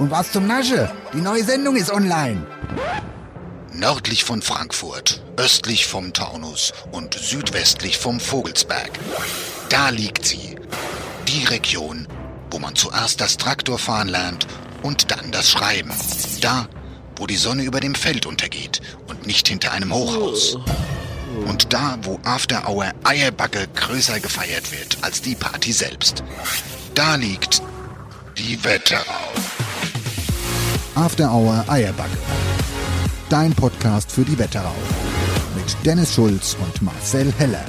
Und was zum Nasche? Die neue Sendung ist online. Nördlich von Frankfurt, östlich vom Taunus und südwestlich vom Vogelsberg. Da liegt sie. Die Region, wo man zuerst das Traktorfahren lernt und dann das Schreiben. Da, wo die Sonne über dem Feld untergeht und nicht hinter einem Hochhaus. Und da, wo After Hour Eierbacke größer gefeiert wird als die Party selbst. Da liegt die Wetterau. After Hour Eierbacke. Dein Podcast für die Wetterau. Mit Dennis Schulz und Marcel Heller.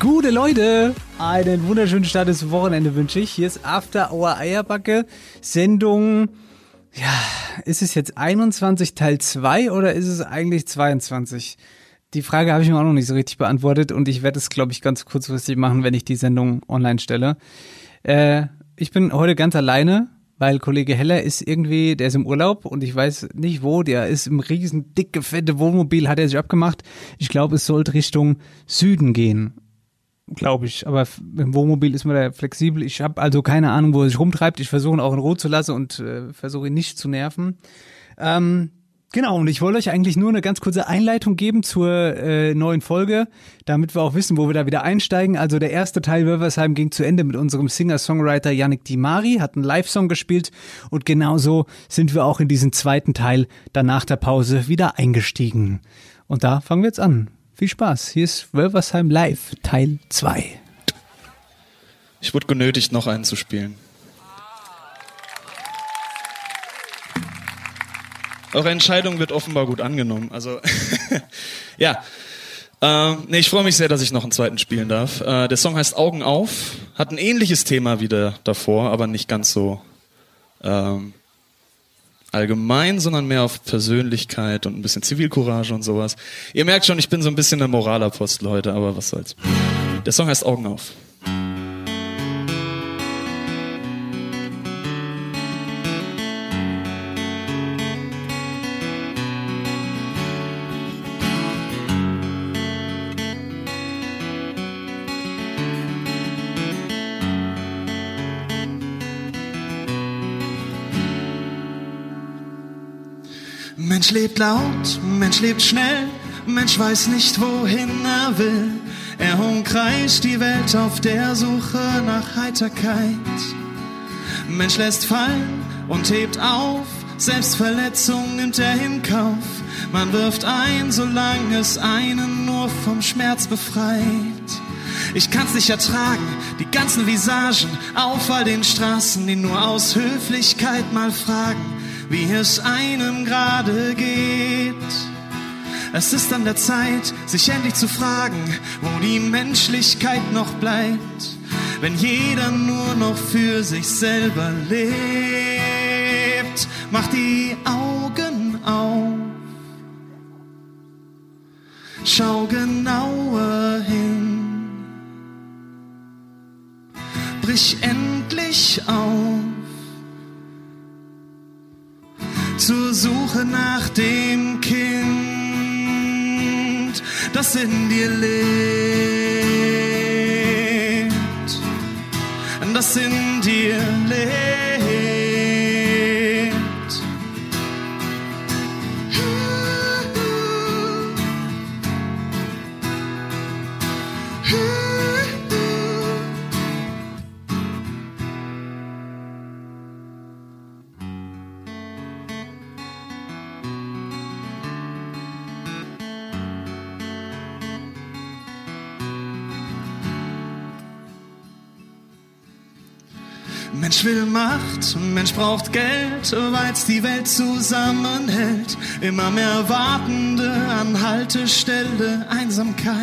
Gute Leute, einen wunderschönen Start des Wochenende wünsche ich. Hier ist After Hour Eierbacke, Sendung, ja, ist es jetzt 21 Teil 2 oder ist es eigentlich 22? Die Frage habe ich mir auch noch nicht so richtig beantwortet und ich werde es, glaube ich, ganz kurzfristig machen, wenn ich die Sendung online stelle. Äh, ich bin heute ganz alleine, weil Kollege Heller ist irgendwie, der ist im Urlaub und ich weiß nicht wo, der ist im riesen dicke, fette Wohnmobil, hat er sich abgemacht. Ich glaube, es sollte Richtung Süden gehen. Glaube ich, aber im Wohnmobil ist man da flexibel. Ich habe also keine Ahnung, wo er sich rumtreibt. Ich versuche ihn auch in Ruhe zu lassen und äh, versuche ihn nicht zu nerven. Ähm, Genau, und ich wollte euch eigentlich nur eine ganz kurze Einleitung geben zur äh, neuen Folge, damit wir auch wissen, wo wir da wieder einsteigen. Also der erste Teil Wölversheim ging zu Ende mit unserem Singer-Songwriter Yannick Dimari, hat einen Live-Song gespielt und genauso sind wir auch in diesen zweiten Teil dann nach der Pause wieder eingestiegen. Und da fangen wir jetzt an. Viel Spaß. Hier ist Wölversheim Live, Teil 2. Ich wurde genötigt, noch einen zu spielen. Eure Entscheidung wird offenbar gut angenommen. Also, ja. Ähm, nee, ich freue mich sehr, dass ich noch einen zweiten spielen darf. Äh, der Song heißt Augen auf, hat ein ähnliches Thema wie der davor, aber nicht ganz so ähm, allgemein, sondern mehr auf Persönlichkeit und ein bisschen Zivilcourage und sowas. Ihr merkt schon, ich bin so ein bisschen der Moralapostel heute, aber was soll's. Der Song heißt Augen auf. Mensch lebt laut, Mensch lebt schnell, Mensch weiß nicht, wohin er will. Er umkreist die Welt auf der Suche nach Heiterkeit. Mensch lässt fallen und hebt auf, Selbstverletzung nimmt er in Kauf. Man wirft ein, solange es einen nur vom Schmerz befreit. Ich kann's nicht ertragen, die ganzen Visagen auf all den Straßen, die nur aus Höflichkeit mal fragen wie es einem gerade geht. Es ist an der Zeit, sich endlich zu fragen, wo die Menschlichkeit noch bleibt, wenn jeder nur noch für sich selber lebt. Mach die Augen auf, schau genauer hin, brich endlich auf zur Suche nach dem Kind, das in dir lebt, das in Mensch will Macht, Mensch braucht Geld, weil's die Welt zusammenhält. Immer mehr Wartende an Haltestelle, Einsamkeit.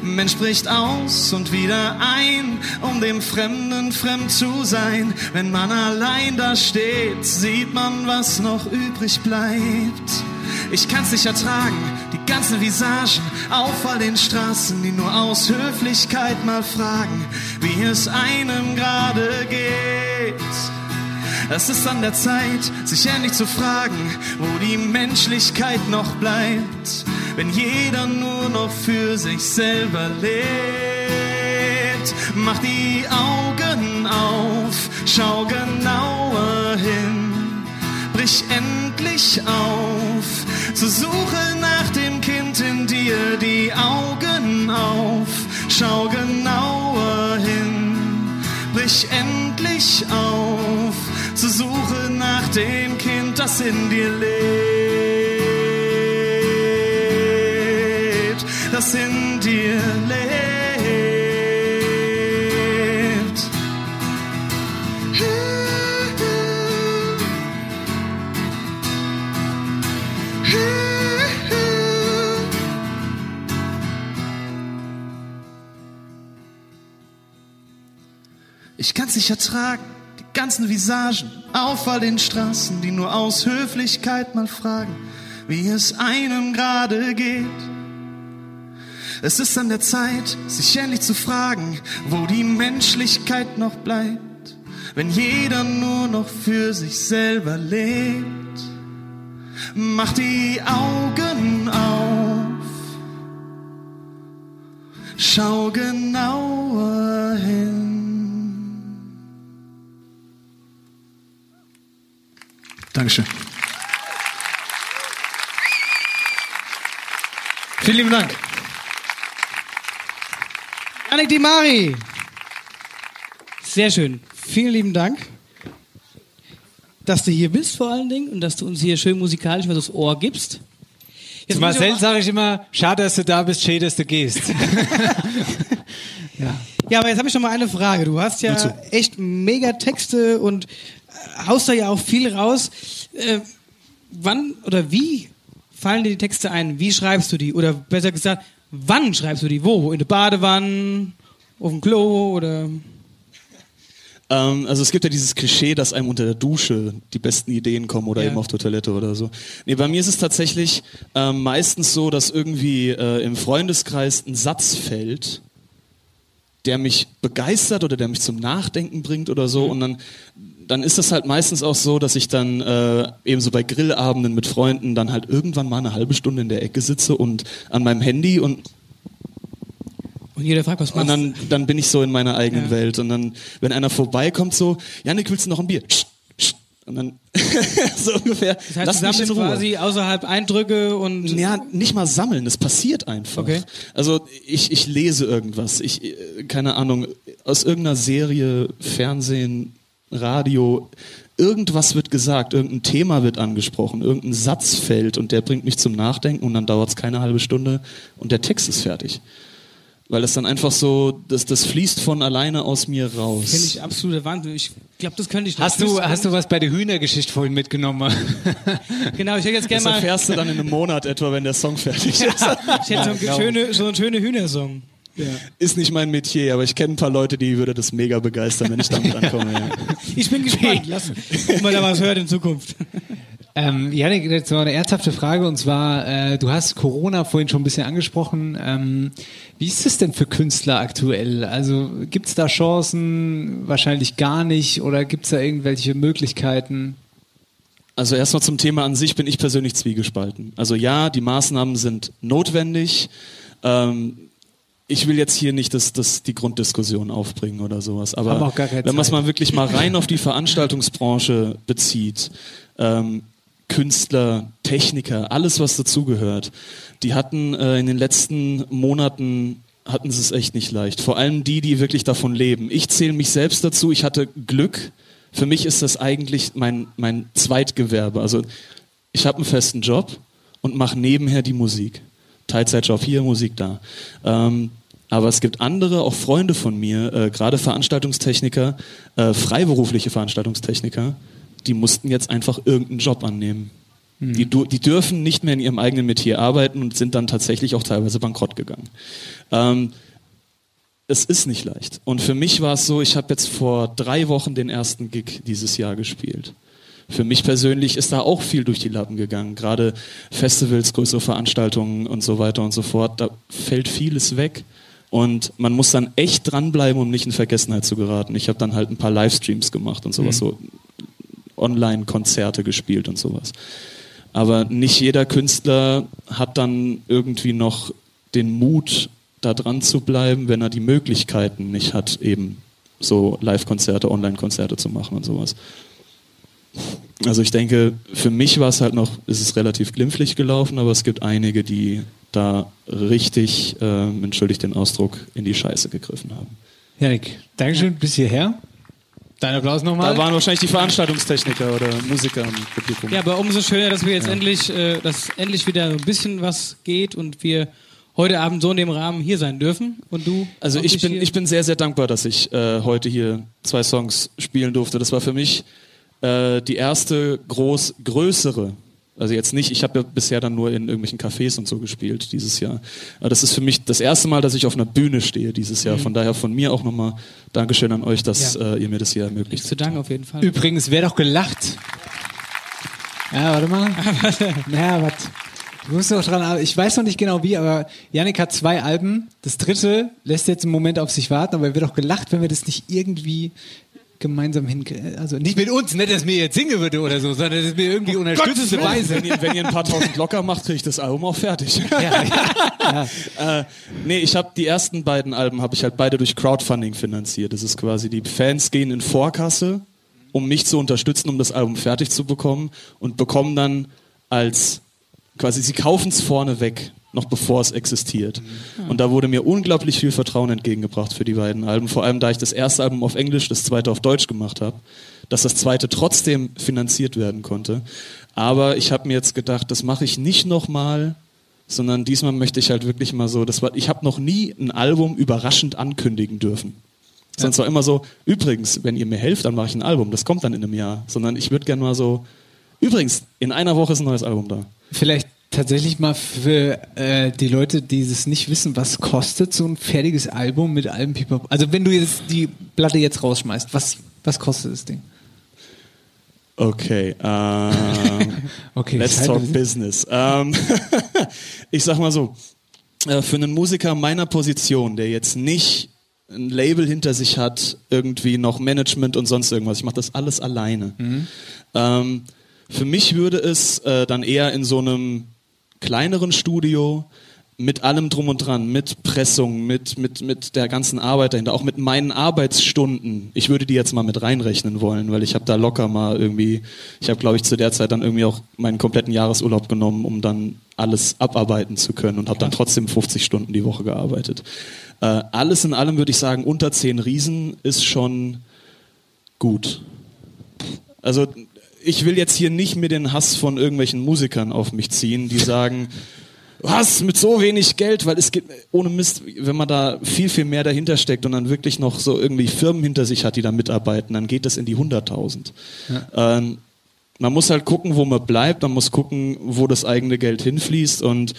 Mensch bricht aus und wieder ein, um dem Fremden fremd zu sein. Wenn man allein da steht, sieht man, was noch übrig bleibt. Ich kann's nicht ertragen, ganzen Visagen auf all den Straßen, die nur aus Höflichkeit mal fragen, wie es einem gerade geht. Es ist an der Zeit, sich endlich zu fragen, wo die Menschlichkeit noch bleibt, wenn jeder nur noch für sich selber lebt. Mach die Augen auf, schau genauer hin, brich endlich auf, zur Suche dir, die Augen auf, schau genauer hin, brich endlich auf zur Suche nach dem Kind, das in dir lebt, das in dir Ich nicht ertragen ganzen Visagen auf all den Straßen, die nur aus Höflichkeit mal fragen, wie es einem gerade geht. Es ist an der Zeit, sich endlich zu fragen, wo die Menschlichkeit noch bleibt, wenn jeder nur noch für sich selber lebt. Mach die Augen auf, schau genauer hin. Dankeschön. Vielen lieben Dank. Annik Di Mari. Sehr schön. Vielen lieben Dank, dass du hier bist vor allen Dingen und dass du uns hier schön musikalisch was aufs Ohr gibst. Jetzt Zu Marcel sage ich immer, schade, dass du da bist, schade, dass du gehst. ja. ja, aber jetzt habe ich noch mal eine Frage. Du hast ja echt mega Texte und haust da ja auch viel raus. Äh, wann oder wie fallen dir die Texte ein? Wie schreibst du die? Oder besser gesagt, wann schreibst du die? Wo? In der Badewanne? Auf dem Klo? Oder ähm, also es gibt ja dieses Klischee, dass einem unter der Dusche die besten Ideen kommen oder ja. eben auf der Toilette oder so. Nee, bei mir ist es tatsächlich ähm, meistens so, dass irgendwie äh, im Freundeskreis ein Satz fällt, der mich begeistert oder der mich zum Nachdenken bringt oder so. Mhm. Und dann dann ist es halt meistens auch so, dass ich dann äh, eben so bei Grillabenden mit Freunden dann halt irgendwann mal eine halbe Stunde in der Ecke sitze und an meinem Handy und und jeder fragt, was machst Und dann, dann bin ich so in meiner eigenen ja. Welt. Und dann, wenn einer vorbeikommt, so, Janik, willst du noch ein Bier? Und dann so ungefähr. Das heißt, lass du sammelst quasi außerhalb Eindrücke und. Ja, nicht mal sammeln, es passiert einfach. Okay. Also ich, ich lese irgendwas. Ich, äh, keine Ahnung, aus irgendeiner Serie, Fernsehen, Radio, irgendwas wird gesagt, irgendein Thema wird angesprochen, irgendein Satz fällt und der bringt mich zum Nachdenken und dann dauert es keine halbe Stunde und der Text ist fertig. Weil das dann einfach so, das, das fließt von alleine aus mir raus. Finde ich absolute Wahnsinn. Ich glaube, das könnte ich Hast du, hast du was bei der Hühnergeschichte vorhin mitgenommen? genau, ich hätte jetzt gerne mal. Das erfährst du dann in einem Monat etwa, wenn der Song fertig ist. ich hätte so, einen schöne, so einen schönen Hühnersong. Ja. Ist nicht mein Metier, aber ich kenne ein paar Leute, die würde das mega begeistern, wenn ich damit ankomme. Ja. Ich bin gespannt. Lass mal, da was hört in Zukunft. Ähm, Janik, jetzt mal eine ernsthafte Frage und zwar, äh, du hast Corona vorhin schon ein bisschen angesprochen. Ähm, wie ist es denn für Künstler aktuell? Also gibt es da Chancen? Wahrscheinlich gar nicht oder gibt es da irgendwelche Möglichkeiten? Also erstmal zum Thema an sich bin ich persönlich zwiegespalten. Also ja, die Maßnahmen sind notwendig. Ähm, ich will jetzt hier nicht das, das, die Grunddiskussion aufbringen oder sowas, aber wenn man es mal wirklich mal rein auf die Veranstaltungsbranche bezieht, ähm, Künstler, Techniker, alles was dazugehört, die hatten äh, in den letzten Monaten hatten sie es echt nicht leicht. Vor allem die, die wirklich davon leben. Ich zähle mich selbst dazu. Ich hatte Glück. Für mich ist das eigentlich mein, mein Zweitgewerbe. Also ich habe einen festen Job und mache nebenher die Musik. Teilzeitjob hier, Musik da. Ähm, aber es gibt andere, auch Freunde von mir, äh, gerade Veranstaltungstechniker, äh, freiberufliche Veranstaltungstechniker, die mussten jetzt einfach irgendeinen Job annehmen. Die, du- die dürfen nicht mehr in ihrem eigenen Metier arbeiten und sind dann tatsächlich auch teilweise bankrott gegangen. Ähm, es ist nicht leicht. Und für mich war es so, ich habe jetzt vor drei Wochen den ersten Gig dieses Jahr gespielt. Für mich persönlich ist da auch viel durch die Lappen gegangen. Gerade Festivals, größere Veranstaltungen und so weiter und so fort. Da fällt vieles weg. Und man muss dann echt dranbleiben, um nicht in Vergessenheit zu geraten. Ich habe dann halt ein paar Livestreams gemacht und sowas, so Online-Konzerte gespielt und sowas. Aber nicht jeder Künstler hat dann irgendwie noch den Mut, da dran zu bleiben, wenn er die Möglichkeiten nicht hat, eben so Live-Konzerte, Online-Konzerte zu machen und sowas. Also ich denke, für mich war es halt noch, ist es relativ glimpflich gelaufen, aber es gibt einige, die da richtig, äh, entschuldigt den Ausdruck, in die Scheiße gegriffen haben. Janik, Dankeschön bis hierher. Dein Applaus nochmal. Da waren wahrscheinlich die Veranstaltungstechniker oder Musiker im Publikum. Ja, aber umso schöner, dass wir jetzt endlich, äh, dass endlich wieder ein bisschen was geht und wir heute Abend so in dem Rahmen hier sein dürfen. Und du? Also ich bin, hier- ich bin sehr, sehr dankbar, dass ich äh, heute hier zwei Songs spielen durfte. Das war für mich äh, die erste groß größere. Also jetzt nicht, ich habe ja bisher dann nur in irgendwelchen Cafés und so gespielt dieses Jahr. Aber das ist für mich das erste Mal, dass ich auf einer Bühne stehe dieses Jahr. Von daher von mir auch nochmal Dankeschön an euch, dass Ja. äh, ihr mir das hier ermöglicht. Zu danken auf jeden Fall. Übrigens, wer doch gelacht. Ja, warte mal. ja, was? Du musst noch dran, aber ich weiß noch nicht genau wie, aber Yannick hat zwei Alben. Das dritte lässt jetzt einen Moment auf sich warten, aber er wird auch gelacht, wenn wir das nicht irgendwie gemeinsam hinkriegen. Also nicht mit uns, nicht, dass mir jetzt singen würde oder so, sondern dass wir irgendwie unterstützend dabei Wenn sind. ihr, wenn ihr ein paar tausend locker macht, kriege ich das Album auch fertig. äh, nee, ich habe die ersten beiden Alben habe ich halt beide durch Crowdfunding finanziert. Das ist quasi die Fans gehen in Vorkasse, um mich zu unterstützen, um das Album fertig zu bekommen und bekommen dann als quasi sie kaufen es vorne weg, noch bevor es existiert. Und da wurde mir unglaublich viel Vertrauen entgegengebracht für die beiden Alben, vor allem da ich das erste Album auf Englisch, das zweite auf Deutsch gemacht habe, dass das zweite trotzdem finanziert werden konnte. Aber ich habe mir jetzt gedacht, das mache ich nicht nochmal, sondern diesmal möchte ich halt wirklich mal so, das war, ich habe noch nie ein Album überraschend ankündigen dürfen. Sonst war immer so, übrigens, wenn ihr mir helft, dann mache ich ein Album, das kommt dann in einem Jahr. Sondern ich würde gerne mal so, übrigens, in einer Woche ist ein neues Album da. Vielleicht tatsächlich mal für äh, die Leute, die es nicht wissen, was kostet so ein fertiges Album mit allem Pipapo? Also wenn du jetzt die Platte jetzt rausschmeißt, was, was kostet das Ding? Okay, ähm, Okay, let's talk business. Ähm, ich sag mal so, äh, für einen Musiker meiner Position, der jetzt nicht ein Label hinter sich hat, irgendwie noch Management und sonst irgendwas, ich mache das alles alleine. Ähm, für mich würde es äh, dann eher in so einem kleineren Studio mit allem drum und dran, mit Pressung, mit, mit, mit der ganzen Arbeit dahinter, auch mit meinen Arbeitsstunden. Ich würde die jetzt mal mit reinrechnen wollen, weil ich habe da locker mal irgendwie, ich habe glaube ich zu der Zeit dann irgendwie auch meinen kompletten Jahresurlaub genommen, um dann alles abarbeiten zu können und habe dann trotzdem 50 Stunden die Woche gearbeitet. Äh, alles in allem würde ich sagen, unter 10 Riesen ist schon gut. Also ich will jetzt hier nicht mit den Hass von irgendwelchen Musikern auf mich ziehen, die sagen, was? Mit so wenig Geld, weil es gibt ohne Mist, wenn man da viel viel mehr dahinter steckt und dann wirklich noch so irgendwie Firmen hinter sich hat, die da mitarbeiten, dann geht das in die 100.000. Ähm, man muss halt gucken, wo man bleibt, man muss gucken, wo das eigene Geld hinfließt und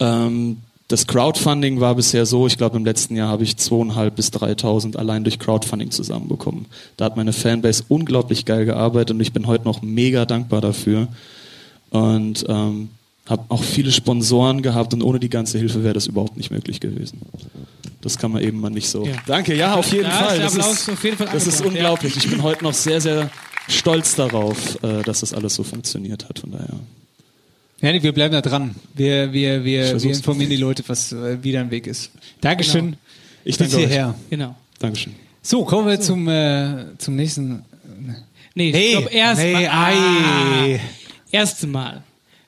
ähm, das Crowdfunding war bisher so, ich glaube im letzten Jahr habe ich zweieinhalb bis 3.000 allein durch Crowdfunding zusammenbekommen. Da hat meine Fanbase unglaublich geil gearbeitet und ich bin heute noch mega dankbar dafür. Und ähm, habe auch viele Sponsoren gehabt und ohne die ganze Hilfe wäre das überhaupt nicht möglich gewesen. Das kann man eben mal nicht so. Ja. Danke, ja, auf jeden ist Fall. Das ist, auf jeden Fall das ist angebracht, ja. unglaublich. Ich bin heute noch sehr, sehr stolz darauf, äh, dass das alles so funktioniert hat. Von daher. Janik, wir bleiben da dran. Wir, wir, wir, wir informieren die Leute, was äh, wie dein Weg ist. Dankeschön. Genau. Ich Bis danke euch. hierher. Genau. Dankeschön. So, kommen wir zum, äh, zum nächsten. Nee, Nee, ich glaube erst nee, mal. Ah, erste Mal.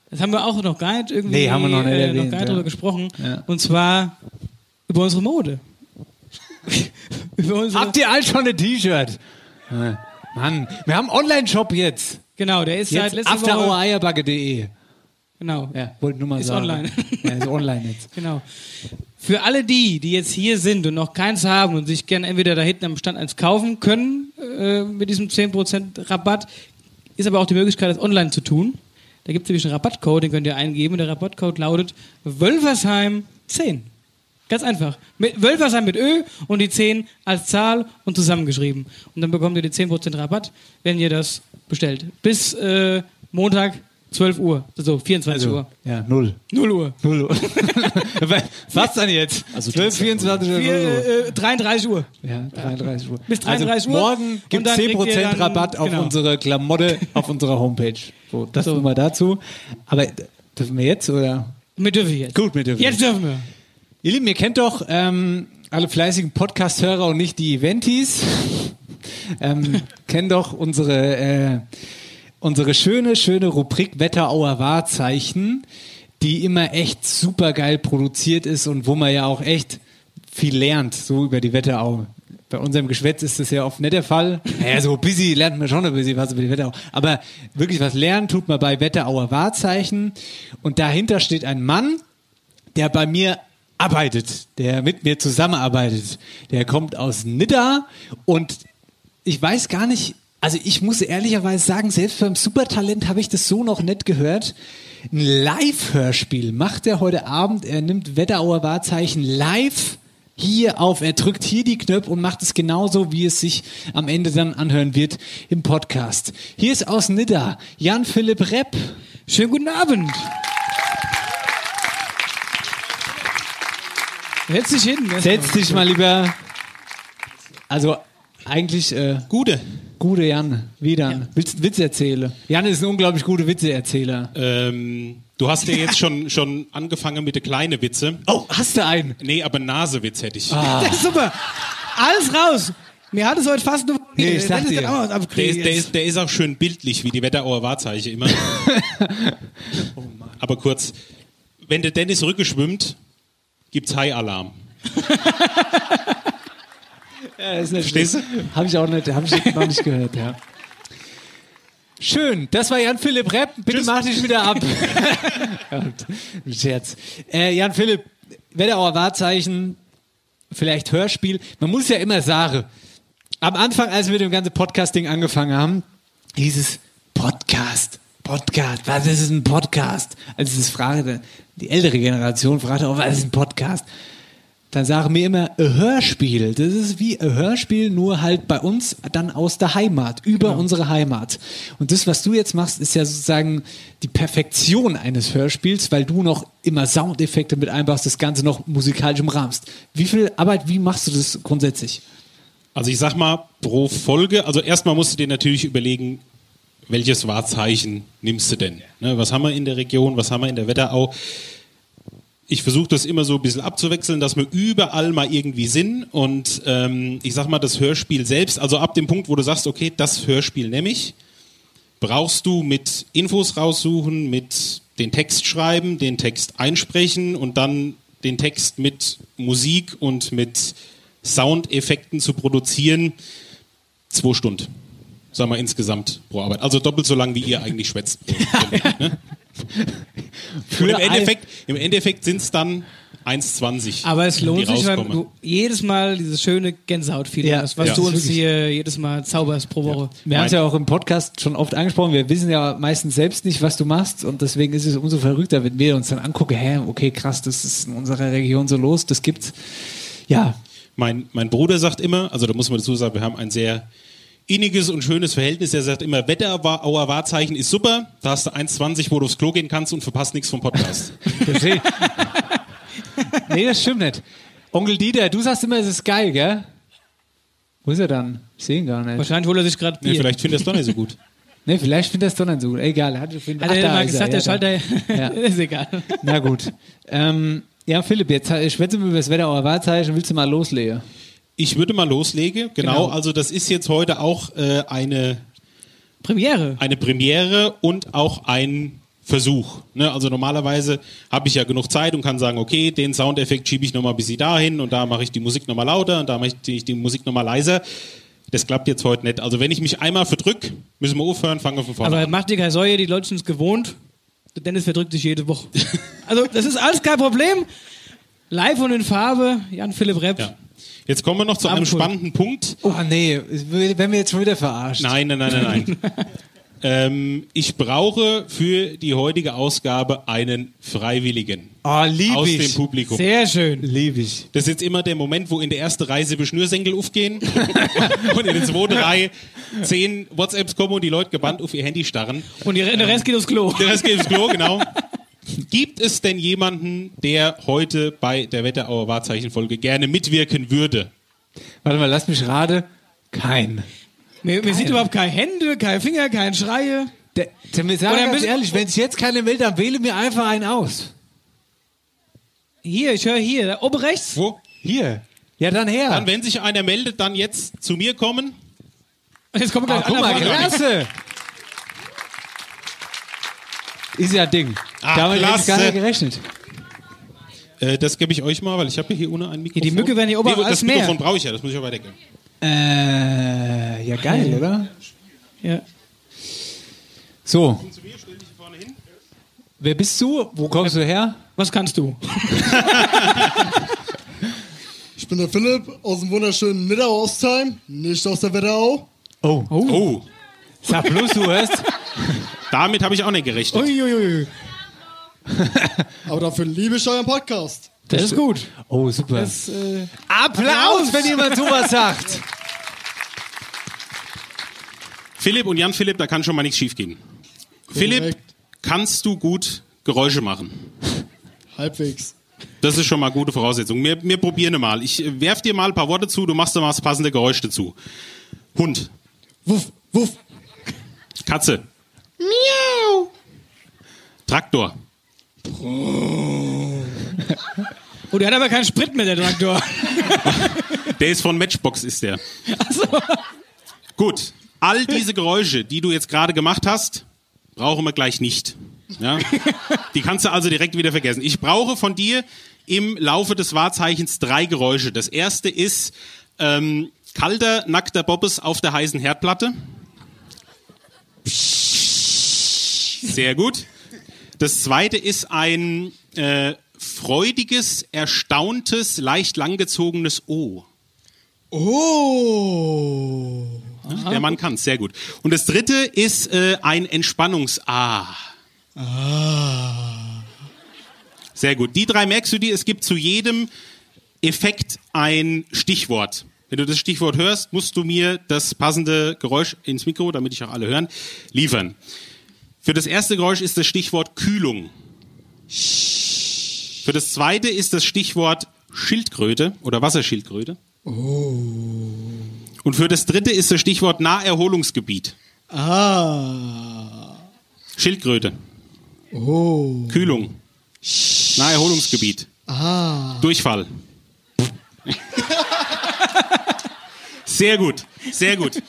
Das haben wir auch noch gar nicht irgendwie Nee, haben wir noch nicht äh, erwähnt, noch gar nicht ja. drüber gesprochen. Ja. Und zwar über unsere Mode. über unsere, Habt ihr alle schon ein T-Shirt? Äh, Mann, wir haben einen Online-Shop jetzt. genau, der ist seit Jetzt letzter Woche. afterohreierbacke.de. Genau. Ja, wollte nur mal Ist sagen. online. Ja, ist online jetzt. Genau. Für alle die, die jetzt hier sind und noch keins haben und sich gerne entweder da hinten am Stand eins kaufen können, äh, mit diesem 10% Rabatt, ist aber auch die Möglichkeit, das online zu tun. Da gibt es nämlich einen Rabattcode, den könnt ihr eingeben. Der Rabattcode lautet Wölfersheim 10. Ganz einfach. Mit Wölfersheim mit Ö und die 10 als Zahl und zusammengeschrieben. Und dann bekommt ihr die 10% Rabatt, wenn ihr das bestellt. Bis äh, Montag 12 Uhr. So, 24 Uhr. Ja, null. 0 Uhr. Null Uhr. Was dann jetzt? Also 12, 24 oder 0 Uhr? Vier, äh, 33 Uhr. Ja, 33 Uhr. Bis 33 Uhr. also Morgen Und gibt es dann kriegt ihr 10% dann- Rabatt auf genau. unsere Klamotte auf unserer Homepage. So, das So. nur mal dazu. Aber dürfen wir jetzt oder? Wir dürfen jetzt. Gut, wir dürfen Jetzt dürfen wir. Ihr Lieben, ihr kennt doch ähm, alle fleißigen Podcast-Hörer und nicht die Eventis. ähm, kennen doch unsere, äh, unsere schöne, schöne Rubrik Wetterauer Wahrzeichen, die immer echt super geil produziert ist und wo man ja auch echt viel lernt, so über die Wetterau. Bei unserem Geschwätz ist das ja oft nicht der Fall. Naja, so busy lernt man schon ein bisschen was über die Wetterau. Aber wirklich was lernen tut man bei Wetterauer Wahrzeichen. Und dahinter steht ein Mann, der bei mir arbeitet, der mit mir zusammenarbeitet. Der kommt aus Nidda und ich weiß gar nicht, also ich muss ehrlicherweise sagen, selbst beim Supertalent habe ich das so noch nicht gehört. Ein Live-Hörspiel macht er heute Abend. Er nimmt Wetterauer Wahrzeichen live hier auf. Er drückt hier die Knöpfe und macht es genauso, wie es sich am Ende dann anhören wird im Podcast. Hier ist aus Nidda Jan-Philipp Repp. Schönen guten Abend. Setz dich hin. Setz dich mal lieber. Also eigentlich äh, Gute. Gute Jan, wie dann? Willst du einen Witz erzählen? Jan ist ein unglaublich guter Witzeerzähler. Ähm, du hast ja jetzt schon, schon angefangen mit den kleinen Witze. Oh, hast du einen? Nee, aber Nasewitz hätte ich. Das ist super. Alles raus. Mir hat es heute fast nur. Nee, ich sag dir. Der ist, der, ist, der ist auch schön bildlich, wie die Wetterauer Wahrzeichen immer. aber kurz, wenn der Dennis Rücke schwimmt, gibt's High-Alarm. Ja, ist nicht Verstehst du? Habe ich auch nicht, habe ich noch nicht gehört, ja. Schön, das war Jan-Philipp Repp. Bitte mach dich wieder ab. Ein Scherz. Äh, Jan-Philipp, Wetterauer Wahrzeichen, vielleicht Hörspiel. Man muss ja immer sagen, am Anfang, als wir mit dem ganzen Podcast-Ding angefangen haben, hieß es Podcast. Podcast, was ist ein Podcast? Also das fragte, die ältere Generation fragte auch, was ist ein Podcast? Dann sagen wir immer ein Hörspiel. Das ist wie ein Hörspiel, nur halt bei uns dann aus der Heimat, über unsere Heimat. Und das, was du jetzt machst, ist ja sozusagen die Perfektion eines Hörspiels, weil du noch immer Soundeffekte mit einbaust, das Ganze noch musikalisch umrahmst. Wie viel Arbeit, wie machst du das grundsätzlich? Also ich sag mal, pro Folge, also erstmal musst du dir natürlich überlegen, welches Wahrzeichen nimmst du denn? Ne, was haben wir in der Region, was haben wir in der Wetterau? Ich versuche das immer so ein bisschen abzuwechseln, dass wir überall mal irgendwie sind. Und ähm, ich sag mal, das Hörspiel selbst, also ab dem Punkt, wo du sagst, okay, das Hörspiel nehme ich, brauchst du mit Infos raussuchen, mit den Text schreiben, den Text einsprechen und dann den Text mit Musik und mit Soundeffekten zu produzieren, zwei Stunden. Sagen wir insgesamt pro Arbeit. Also doppelt so lang, wie ihr eigentlich schwätzt. Pro Stunde, ne? Und im Endeffekt, im Endeffekt sind es dann 1,20. Aber es lohnt sich, weil du jedes Mal dieses schöne Gänsehaut-Feeling Ja, hast, was ja. du uns Wirklich. hier jedes Mal zauberst pro Woche. Wir haben es ja auch im Podcast schon oft angesprochen. Wir wissen ja meistens selbst nicht, was du machst. Und deswegen ist es umso verrückter, wenn wir uns dann angucken, hä, okay, krass, das ist in unserer Region so los, das gibt's. Ja, Mein, mein Bruder sagt immer, also da muss man dazu sagen, wir haben ein sehr inniges und schönes Verhältnis. Er sagt immer, Wetterauer Wahrzeichen ist super. Da hast du 1,20, wo du aufs Klo gehen kannst und verpasst nichts vom Podcast. Nee, das stimmt nicht. Onkel Dieter, du sagst immer, es ist geil, gell? Wo ist er dann? Ich sehe ihn gar nicht. Wahrscheinlich holt er sich gerade Bier. nee, vielleicht findet er es doch nicht so gut. Nee, vielleicht findet er es doch nicht so gut. Egal, er hat schon Hat er Ach, mal ist gesagt, der ja, da. Schalter Ja. ist egal. Na gut. Ähm, ja, Philipp, jetzt schwätzen wir über das Wetterauer Wahrzeichen. Willst du mal loslegen? Ich würde mal loslegen. Genau, Genau. also das ist jetzt heute auch äh, eine, Premiere. eine Premiere und auch ein Versuch. Ne? Also normalerweise habe ich ja genug Zeit und kann sagen, okay, den Soundeffekt schiebe ich nochmal bis sie dahin und da mache ich die Musik nochmal lauter und da mache ich die Musik nochmal leiser. Das klappt jetzt heute nicht. Also wenn ich mich einmal verdrück, müssen wir aufhören, fangen wir von vorne Aber an. macht dir keine Säue, die Leute sind es gewohnt. Der Dennis verdrückt sich jede Woche. Also, das ist alles kein Problem. Live und in Farbe, Jan-Philipp Repp. Ja. Jetzt kommen wir noch zu einem spannenden Punkt. Oh nee, wenn wir jetzt schon wieder verarscht. Nein, nein, nein, nein, nein. Ähm, ich brauche für die heutige Ausgabe einen Freiwilligen Oh, lieb aus ich. dem Publikum. Sehr schön. Lieb ich. Das ist jetzt immer der Moment, wo in der ersten Reihe sieben Schnürsenkel aufgehen und in der zweiten Reihe zehn WhatsApps kommen und die Leute gebannt auf ihr Handy starren. Und der Rest geht aufs Klo. Der Rest geht ins Klo, genau. Gibt es denn jemanden, der heute bei der Wetterauer Wahrzeichenfolge gerne mitwirken würde? Warte mal, lass mich rate. Kein. Mir, mir sieht überhaupt keine Hände, keine Finger, kein Schreie. Der, der mir sagen ganz müssen- ehrlich, wenn sich jetzt keiner will, dann wähle mir einfach einen aus. Hier, ich höre hier, oben rechts. Wo? Hier. Ja, dann her. Dann, wenn sich einer meldet, dann jetzt zu mir kommen. Und jetzt kommt gleich Ah, guck mal, klasse. Ist ja Ding. Ah, Damit hätte ich gar klasse. nicht gerechnet. Äh, das gebe ich euch mal, weil ich habe hier ohne ein Mikrofon. die Mücke werden hier oben nee, als Das Mikrofon mehr. brauche ich ja, das muss ich auch weitergeben. Äh, ja geil, oder? Ja. So. Wer bist du? Wo kommst du her? Was kannst du? Ich bin der Philipp aus dem wunderschönen Nidau-Ostheim, nicht aus der Wetterau. Oh. Oh, Sag bloß, du hörst. Damit habe ich auch nicht gerechnet. Uiuiui. Aber dafür liebe ich euren Podcast. Das ist gut. Oh, super. Das, äh, Applaus, wenn jemand sowas sagt. Philipp und Jan Philipp, da kann schon mal nichts schiefgehen. Philipp, kannst du gut Geräusche machen? Halbwegs. Das ist schon mal gute Voraussetzung. Wir, wir probieren mal. Ich äh, werf dir mal ein paar Worte zu, du machst da mal das passende Geräusch dazu. Hund, Wuff, wuff. Katze. Miau. Traktor. oh, der hat aber keinen Sprit mehr, der Traktor. Der ist von Matchbox, ist der. Gut. All diese Geräusche, die du jetzt gerade gemacht hast, brauchen wir gleich nicht. Ja? Die kannst du also direkt wieder vergessen. Ich brauche von dir im Laufe des Wahrzeichens drei Geräusche. Das erste ist ähm, kalter, nackter Bobbes auf der heißen Herdplatte. Sehr gut. Das zweite ist ein äh, freudiges, erstauntes, leicht langgezogenes O. Oh. Der Mann kann sehr gut. Und das dritte ist äh, ein Entspannungs-A. Sehr gut. Die drei merkst du dir. Es gibt zu jedem Effekt ein Stichwort. Wenn du das Stichwort hörst, musst du mir das passende Geräusch ins Mikro, damit ich auch alle hören, liefern. Für das erste Geräusch ist das Stichwort Kühlung. Für das zweite ist das Stichwort Schildkröte oder Wasserschildkröte. Und für das dritte ist das Stichwort Naherholungsgebiet. Ah. Schildkröte. Oh. Kühlung. Naherholungsgebiet. Ah. Durchfall. Sehr gut, sehr gut.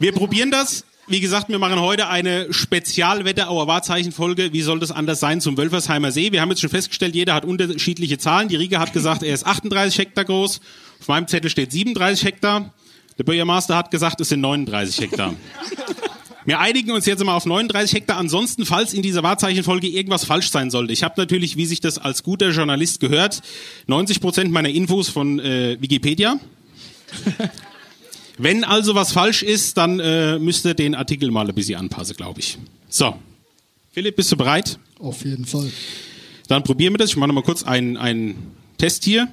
Wir probieren das. Wie gesagt, wir machen heute eine Spezialwetterauer Wahrzeichenfolge. Wie soll das anders sein zum Wölfersheimer See? Wir haben jetzt schon festgestellt, jeder hat unterschiedliche Zahlen. Die Riga hat gesagt, er ist 38 Hektar groß. Auf meinem Zettel steht 37 Hektar. Der Bürgermeister hat gesagt, es sind 39 Hektar. Wir einigen uns jetzt mal auf 39 Hektar. Ansonsten, falls in dieser Wahrzeichenfolge irgendwas falsch sein sollte. Ich habe natürlich, wie sich das als guter Journalist gehört, 90 Prozent meiner Infos von äh, Wikipedia. Wenn also was falsch ist, dann äh, müsst ihr den Artikel mal ein bisschen anpassen, glaube ich. So. Philipp, bist du bereit? Auf jeden Fall. Dann probieren wir das. Ich mache noch mal kurz einen, einen Test hier.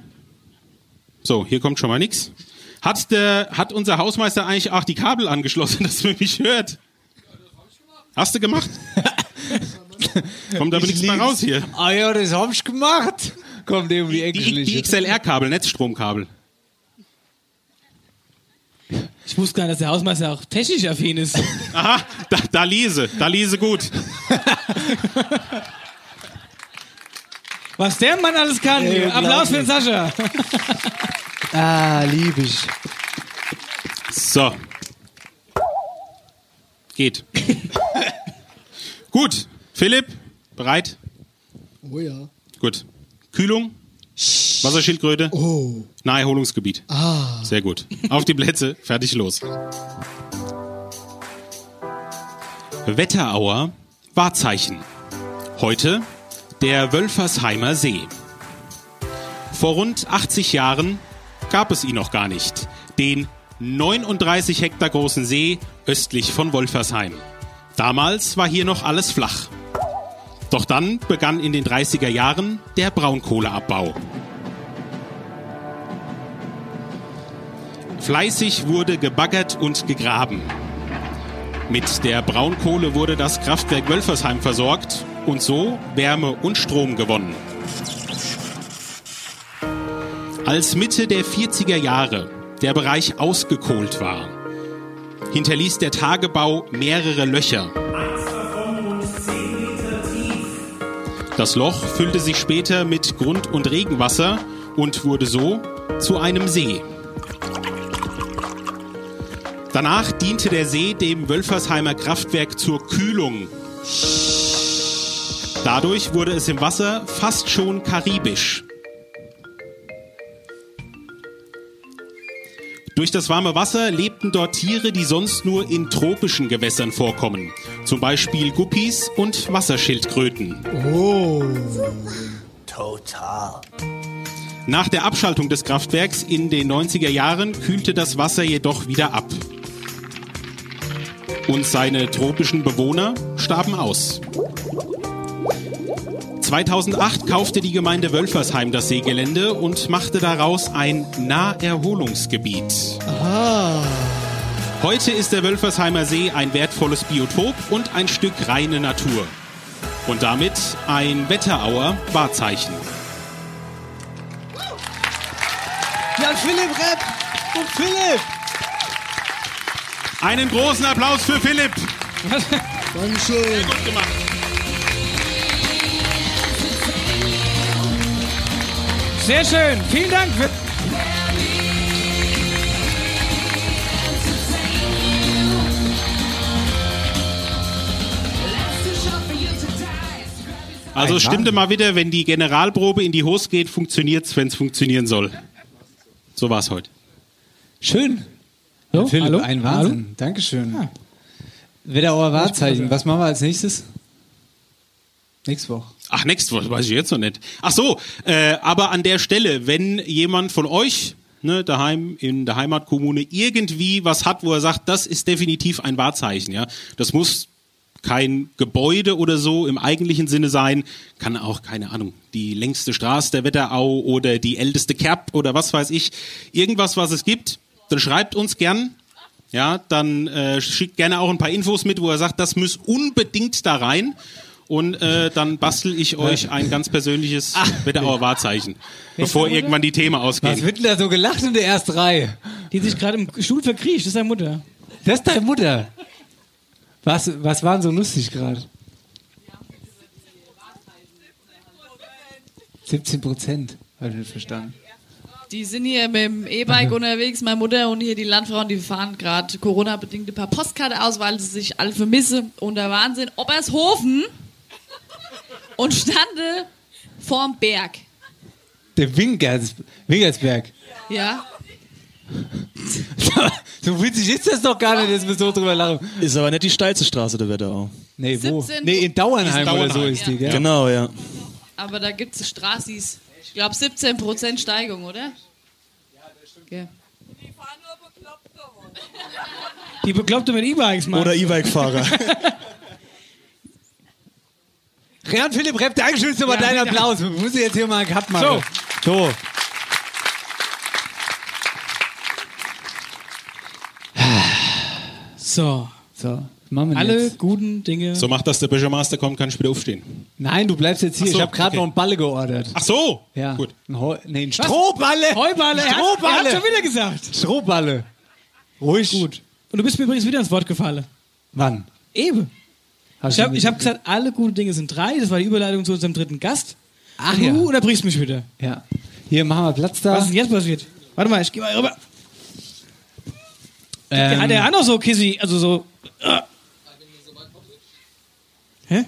So, hier kommt schon mal nichts. Hat, der, hat unser Hausmeister eigentlich auch die Kabel angeschlossen, dass man mich hört? Hast du gemacht? Kommt aber nichts mehr raus hier. Ah ja, das hab ich gemacht. Kommt um die Ecke Die, die. XLR-Kabel, Netzstromkabel. Ich wusste gar nicht, dass der Hausmeister auch technisch affin ist. Aha, da, da lese, da lese gut. Was der Mann alles kann. Ey, Applaus für den Sascha. Ah, lieb ich. So. Geht. Gut. Philipp, bereit? Oh ja. Gut. Kühlung, Wasserschildkröte, Oh. Naherholungsgebiet. Ah. Sehr gut. Auf die Plätze, fertig, los. Wetterauer Wahrzeichen. Heute der Wölfersheimer See. Vor rund 80 Jahren gab es ihn noch gar nicht. Den 39 Hektar großen See östlich von Wolfersheim. Damals war hier noch alles flach. Doch dann begann in den 30er Jahren der Braunkohleabbau. Fleißig wurde gebaggert und gegraben. Mit der Braunkohle wurde das Kraftwerk Wölfersheim versorgt und so Wärme und Strom gewonnen. Als Mitte der 40er Jahre der Bereich ausgekohlt war, hinterließ der Tagebau mehrere Löcher. Das Loch füllte sich später mit Grund- und Regenwasser und wurde so zu einem See. Danach diente der See dem Wölfersheimer Kraftwerk zur Kühlung. Dadurch wurde es im Wasser fast schon karibisch. Durch das warme Wasser lebten dort Tiere, die sonst nur in tropischen Gewässern vorkommen. Zum Beispiel Guppies und Wasserschildkröten. Oh. Total. Nach der Abschaltung des Kraftwerks in den 90er Jahren kühlte das Wasser jedoch wieder ab. Und seine tropischen Bewohner starben aus. 2008 kaufte die Gemeinde Wölfersheim das Seegelände und machte daraus ein Naherholungsgebiet. Heute ist der Wölfersheimer See ein wertvolles Biotop und ein Stück reine Natur. Und damit ein Wetterauer Wahrzeichen. Jan Philipp Repp und Philipp. Einen großen Applaus für Philipp. Dankeschön. Gut gemacht. Sehr schön. Vielen Dank. Für Also stimmte mal wieder, wenn die Generalprobe in die Hose geht, funktioniert's, wenn es funktionieren soll. So war's heute. Schön. Hallo? Philipp, Hallo? ein Wahnsinn. Dankeschön. Wetterauer Wahrzeichen. Was machen wir als nächstes? Nächste Woche. Ach, next Woche, weiß ich jetzt noch nicht. Ach so, äh, aber an der Stelle, wenn jemand von euch ne, daheim in der Heimatkommune irgendwie was hat, wo er sagt, das ist definitiv ein Wahrzeichen, ja. Das muss kein Gebäude oder so im eigentlichen Sinne sein, kann auch, keine Ahnung, die längste Straße der Wetterau oder die älteste Kerb oder was weiß ich. Irgendwas, was es gibt, dann schreibt uns gern. Ja, dann äh, schickt gerne auch ein paar Infos mit, wo er sagt, das muss unbedingt da rein. Und äh, dann bastel ich euch ein ganz persönliches Wetterauer Wahrzeichen, bevor irgendwann die Themen Was ausgehen. wird denn da so gelacht in der ersten Reihe? die sich gerade im Stuhl verkriecht. Das ist deine Mutter. Das ist deine Mutter. Was, was war denn so lustig gerade? 17 Prozent. Habe ich nicht verstanden. Die sind hier mit dem E-Bike unterwegs, meine Mutter und hier die Landfrauen, die fahren gerade Corona-bedingt ein paar Postkarte aus, weil sie sich alle vermissen. Und da waren sie in Obershofen und stande vorm Berg. Der Winkers, Winkersberg. Ja. so witzig ist das doch gar nicht, dass wir so drüber lachen. Ist aber nicht die steilste Straße der Wetterau. Nee, wo? 17 Nee, in Dauernheim, oder so ist die, gell? Genau, ja. Aber da gibt es Straßis. Ich glaube 17% Steigung, oder? Okay. Die Bekloppte mit E-Bikes, Mann. Oder E-Bike-Fahrer. Jan Philipp Repp, Dankeschön, ist aber Ja, dein. Applaus. Wir müssen jetzt hier mal einen Cut machen. So. So. So. Wir Alle jetzt. guten Dinge. So macht das der Bürgermeister kommt, kann ich wieder aufstehen. Nein, du bleibst jetzt hier. So, ich habe gerade okay. noch einen Balle geordert. Ach so, Ja. gut. Ein Heu nee, ein Strohballe. Heuballe. Er hat, er hat Strohballe. schon wieder gesagt. Strohballe. Ruhig. Gut. Und du bist mir übrigens wieder ins Wort gefallen. Wann? Eben. Hast Ich habe du hab gesagt, alle guten Dinge sind drei. Das war die Überleitung zu unserem dritten Gast. Ach Und ja. Du unterbrichst mich wieder. Ja. Hier, machen wir Platz da. Was ist denn jetzt passiert? Warte mal, ich geh mal rüber. Ähm, Hat er auch noch so Kissy, also so. Äh. Hä?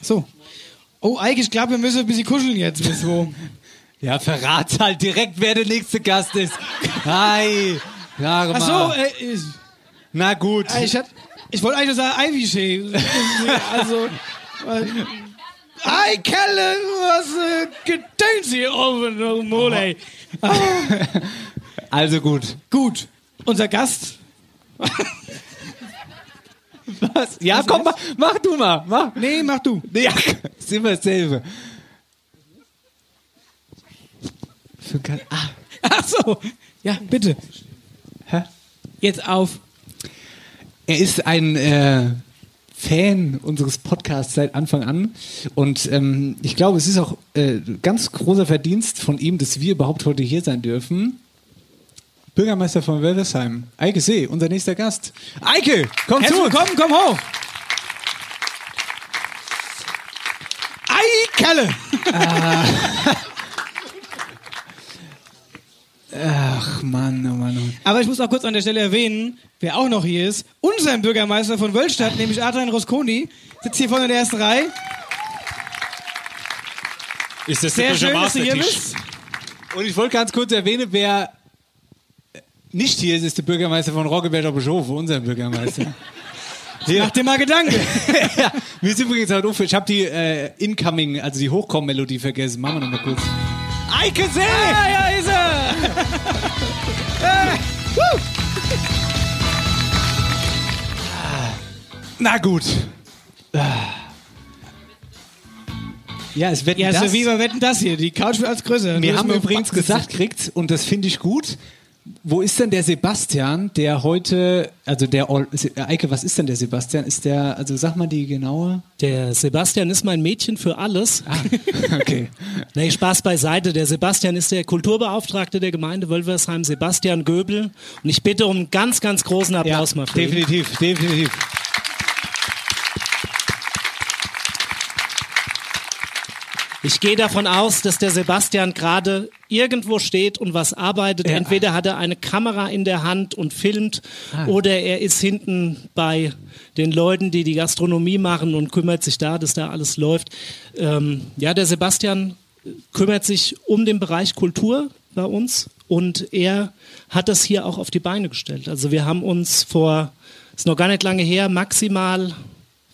Ach So. Oh, Eike, ich glaube, wir müssen ein bisschen kuscheln jetzt. Bis wo? ja, verrat halt direkt, wer der nächste Gast ist. Hi. Ach so, äh, ich, Na gut. äh, ich, ich wollte eigentlich nur sagen, Ivy Shea. Also. weil- Hi, Kelle, was äh, gedenkt Sie oben, oh, Mole? Also gut. Gut. Unser Gast. Was? Ja, komm, mach, mach du mal. Mach. Nee, mach du. Ja, ist immer dasselbe. Für Ah, Ach so. Ja, bitte. hä? Jetzt auf. Er ist ein äh, Fan unseres Podcasts seit Anfang an. Und ähm, ich glaube, es ist auch äh, ganz großer Verdienst von ihm, dass wir überhaupt heute hier sein dürfen. Bürgermeister von Wölversheim, Eike See, unser nächster Gast. Eike, komm zu Herzlich uns. willkommen, komm hoch. Eikelle. Ach Mann, oh Mann. Oh. Mann. Aber ich muss auch kurz an der Stelle erwähnen, wer auch noch hier ist, unser Bürgermeister von Wölstadt, nämlich Adrian Rosconi, sitzt hier vorne in der ersten Reihe. Ist das Sehr der schön, dass du hier bist. Und ich wollte ganz kurz erwähnen, wer nicht hier ist, ist der Bürgermeister von Roggeberger Bischof, unser Bürgermeister. Mach dir mal Gedanken. ja, mir ist übrigens heute auf, ich habe die äh, Incoming, also die Hochkommen-Melodie vergessen. Machen wir noch mal kurz. Eike See! Ah, ja, ist er. Na gut. Ja, es wird Ja, das. so wie wir wetten das hier. Die Couch wird als größer. Wir haben übrigens auf gesagt kriegt, und das finde ich gut, wo ist denn der Sebastian, der heute, also der, Se- Eike, was ist denn der Sebastian? Ist der, also sag mal die genaue. Der Sebastian ist mein Mädchen für alles. Ah, okay. Nee, Spaß beiseite. Der Sebastian ist der Kulturbeauftragte der Gemeinde Wölversheim, Sebastian Göbel. Und ich bitte um einen ganz, ganz großen Applaus mal für ihn. definitiv, definitiv. Ich gehe davon aus, dass der Sebastian gerade irgendwo steht und was arbeitet. Ja. Entweder hat er eine Kamera in der Hand und filmt oder er ist hinten bei den Leuten, die die Gastronomie machen und kümmert sich da, dass da alles läuft. Ähm, ja, der Sebastian kümmert sich um den Bereich Kultur bei uns und er hat das hier auch auf die Beine gestellt. Also wir haben uns vor, ist noch gar nicht lange her, maximal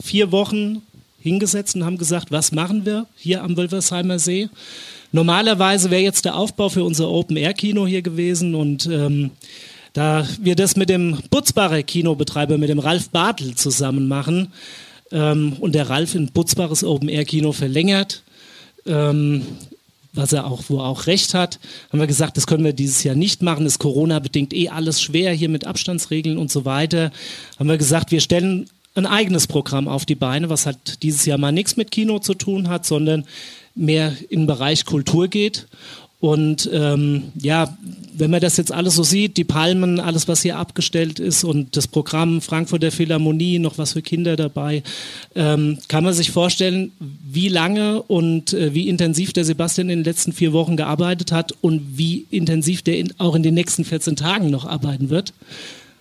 vier Wochen hingesetzt und haben gesagt, was machen wir hier am Wölversheimer See? Normalerweise wäre jetzt der Aufbau für unser Open-Air-Kino hier gewesen und ähm, da wir das mit dem Butzbacher Kinobetreiber, mit dem Ralf Bartel zusammen machen ähm, und der Ralf in Butzbaches Open-Air-Kino verlängert, ähm, was er auch, wo er auch recht hat, haben wir gesagt, das können wir dieses Jahr nicht machen, ist Corona-bedingt eh alles schwer hier mit Abstandsregeln und so weiter. Haben wir gesagt, wir stellen ein eigenes Programm auf die Beine, was halt dieses Jahr mal nichts mit Kino zu tun hat, sondern mehr im Bereich Kultur geht. Und ähm, ja, wenn man das jetzt alles so sieht, die Palmen, alles, was hier abgestellt ist und das Programm Frankfurter Philharmonie, noch was für Kinder dabei, ähm, kann man sich vorstellen, wie lange und äh, wie intensiv der Sebastian in den letzten vier Wochen gearbeitet hat und wie intensiv der in, auch in den nächsten 14 Tagen noch arbeiten wird.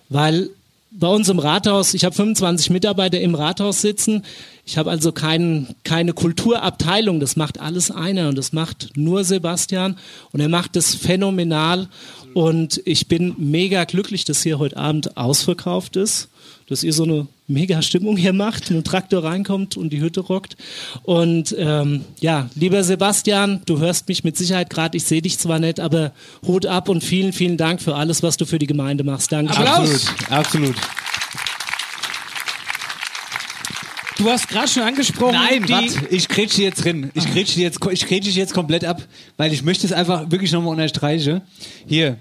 Weil bei uns im Rathaus, ich habe 25 Mitarbeiter im Rathaus sitzen. Ich habe also kein, keine Kulturabteilung, das macht alles einer und das macht nur Sebastian. Und er macht das phänomenal. Und ich bin mega glücklich, dass hier heute Abend ausverkauft ist, dass ihr so eine mega Stimmung hier macht, ein Traktor reinkommt und die Hütte rockt und ähm, ja, lieber Sebastian, du hörst mich mit Sicherheit gerade, ich sehe dich zwar nicht, aber Hut ab und vielen, vielen Dank für alles, was du für die Gemeinde machst. Danke. Absolut, absolut. Du hast gerade schon angesprochen, Nein, die, warte, ich grätsche jetzt drin. Ich grätsche jetzt, ich grätsche jetzt komplett ab, weil ich möchte es einfach wirklich nochmal unterstreichen. Hier,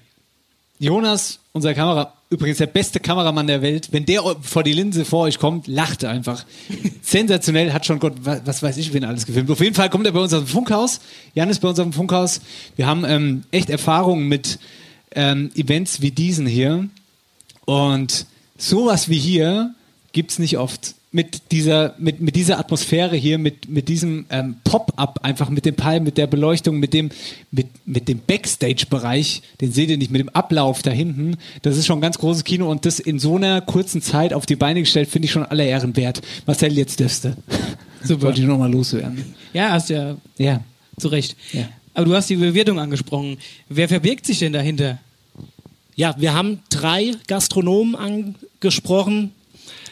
Jonas, unser Kamera, übrigens der beste Kameramann der Welt, wenn der vor die Linse vor euch kommt, lacht er einfach. Sensationell, hat schon Gott, was, was weiß ich, wen alles gefilmt. Auf jeden Fall kommt er bei uns aus dem Funkhaus. Jan ist bei uns auf dem Funkhaus. Wir haben ähm, echt Erfahrungen mit ähm, Events wie diesen hier. Und sowas wie hier gibt's nicht oft. Mit dieser, mit, mit dieser Atmosphäre hier, mit, mit diesem ähm, Pop-up einfach, mit dem Palm, mit der Beleuchtung, mit dem, mit, mit dem Backstage-Bereich, den seht ihr nicht, mit dem Ablauf da hinten. Das ist schon ein ganz großes Kino und das in so einer kurzen Zeit auf die Beine gestellt, finde ich schon aller Ehren wert. Marcel, jetzt dürfte. Super. Wollte ich nochmal loswerden. Ja, hast ja Ja. zu Recht. Ja. Aber du hast die Bewirtung angesprochen. Wer verbirgt sich denn dahinter? Ja, wir haben drei Gastronomen angesprochen.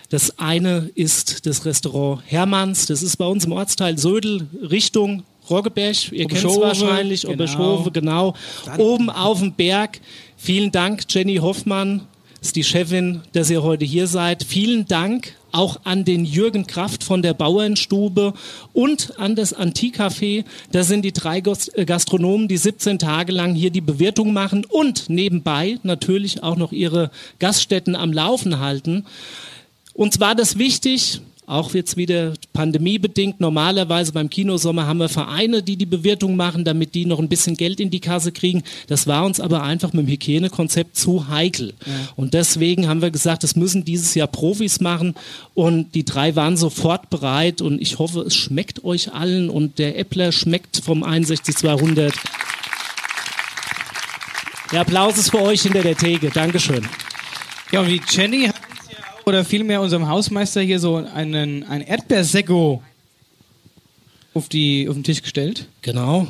Das eine ist das Restaurant Hermanns. Das ist bei uns im Ortsteil Södel Richtung Roggeberg. Ihr kennt es wahrscheinlich. genau. Genau. Oben auf dem Berg. Vielen Dank, Jenny Hoffmann. ist die Chefin, dass ihr heute hier seid. Vielen Dank auch an den Jürgen Kraft von der Bauernstube und an das Antikcafé. Da sind die drei äh, Gastronomen, die 17 Tage lang hier die Bewirtung machen und nebenbei natürlich auch noch ihre Gaststätten am Laufen halten. Uns war das wichtig, auch jetzt wieder pandemiebedingt. Normalerweise beim Kinosommer haben wir Vereine, die die Bewirtung machen, damit die noch ein bisschen Geld in die Kasse kriegen. Das war uns aber einfach mit dem Hygienekonzept zu heikel. Ja. Und deswegen haben wir gesagt, das müssen dieses Jahr Profis machen. Und die drei waren sofort bereit. Und ich hoffe, es schmeckt euch allen. Und der Äppler schmeckt vom 61200. Der Applaus ist für euch hinter der Theke. Dankeschön. Ja, und wie Jenny hat oder vielmehr unserem Hausmeister hier so einen, ein Erdbeersekko auf, die, auf den Tisch gestellt. Genau,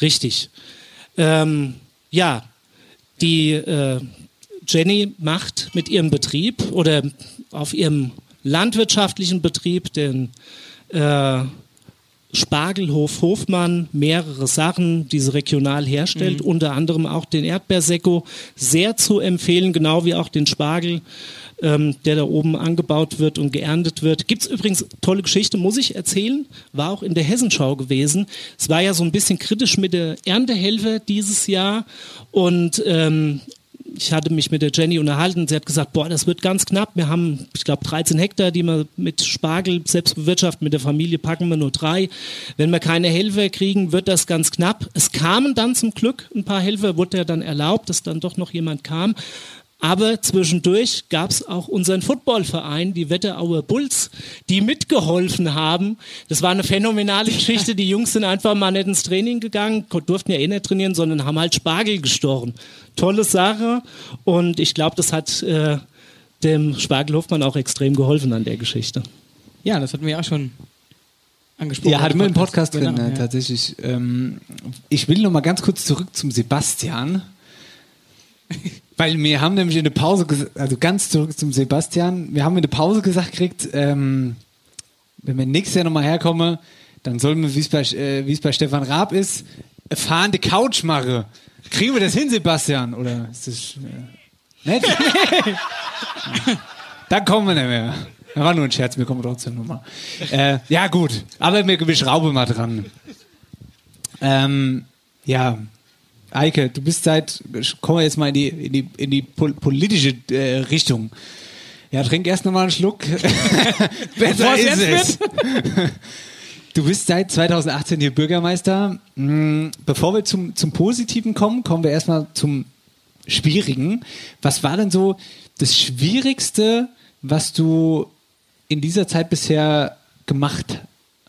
richtig. Ähm, ja, die äh, Jenny macht mit ihrem Betrieb oder auf ihrem landwirtschaftlichen Betrieb, den äh, Spargelhof Hofmann, mehrere Sachen, die sie regional herstellt, mhm. unter anderem auch den Erdbeersekko, sehr zu empfehlen, genau wie auch den Spargel ähm, der da oben angebaut wird und geerntet wird. Gibt es übrigens tolle Geschichte, muss ich erzählen, war auch in der Hessenschau gewesen. Es war ja so ein bisschen kritisch mit der Erntehelfer dieses Jahr und ähm, ich hatte mich mit der Jenny unterhalten. Sie hat gesagt, boah, das wird ganz knapp. Wir haben, ich glaube, 13 Hektar, die wir mit Spargel selbst bewirtschaften. Mit der Familie packen wir nur drei. Wenn wir keine Helfer kriegen, wird das ganz knapp. Es kamen dann zum Glück ein paar Helfer, wurde ja dann erlaubt, dass dann doch noch jemand kam. Aber zwischendurch gab es auch unseren Footballverein, die Wetterauer Bulls, die mitgeholfen haben. Das war eine phänomenale Geschichte. Die Jungs sind einfach mal nicht ins Training gegangen, durften ja eh nicht trainieren, sondern haben halt Spargel gestochen. Tolle Sache. Und ich glaube, das hat äh, dem Spargelhofmann auch extrem geholfen an der Geschichte. Ja, das hatten wir auch schon angesprochen. Ja, hatten wir im Podcast drin, genau, ja. tatsächlich. Ähm, ich will noch mal ganz kurz zurück zum Sebastian. Weil wir haben nämlich in der Pause, also ganz zurück zum Sebastian, wir haben in der Pause gesagt gekriegt, ähm, wenn wir nächstes Jahr nochmal herkommen, dann sollen wir, wie es bei, äh, es bei Stefan Raab ist, fahrende Couch machen. Kriegen wir das hin, Sebastian? Oder ist das äh, nett? dann kommen wir nicht mehr. Das war nur ein Scherz, wir kommen trotzdem nochmal. Äh, ja, gut. Aber wir, wir schrauben mal dran. Ähm, ja, Eike, du bist seit, kommen wir jetzt mal in die, in die, in die politische äh, Richtung. Ja, trink erst nochmal einen Schluck. Besser ist es. Du bist seit 2018 hier Bürgermeister. Hm, bevor wir zum, zum Positiven kommen, kommen wir erstmal zum Schwierigen. Was war denn so das Schwierigste, was du in dieser Zeit bisher gemacht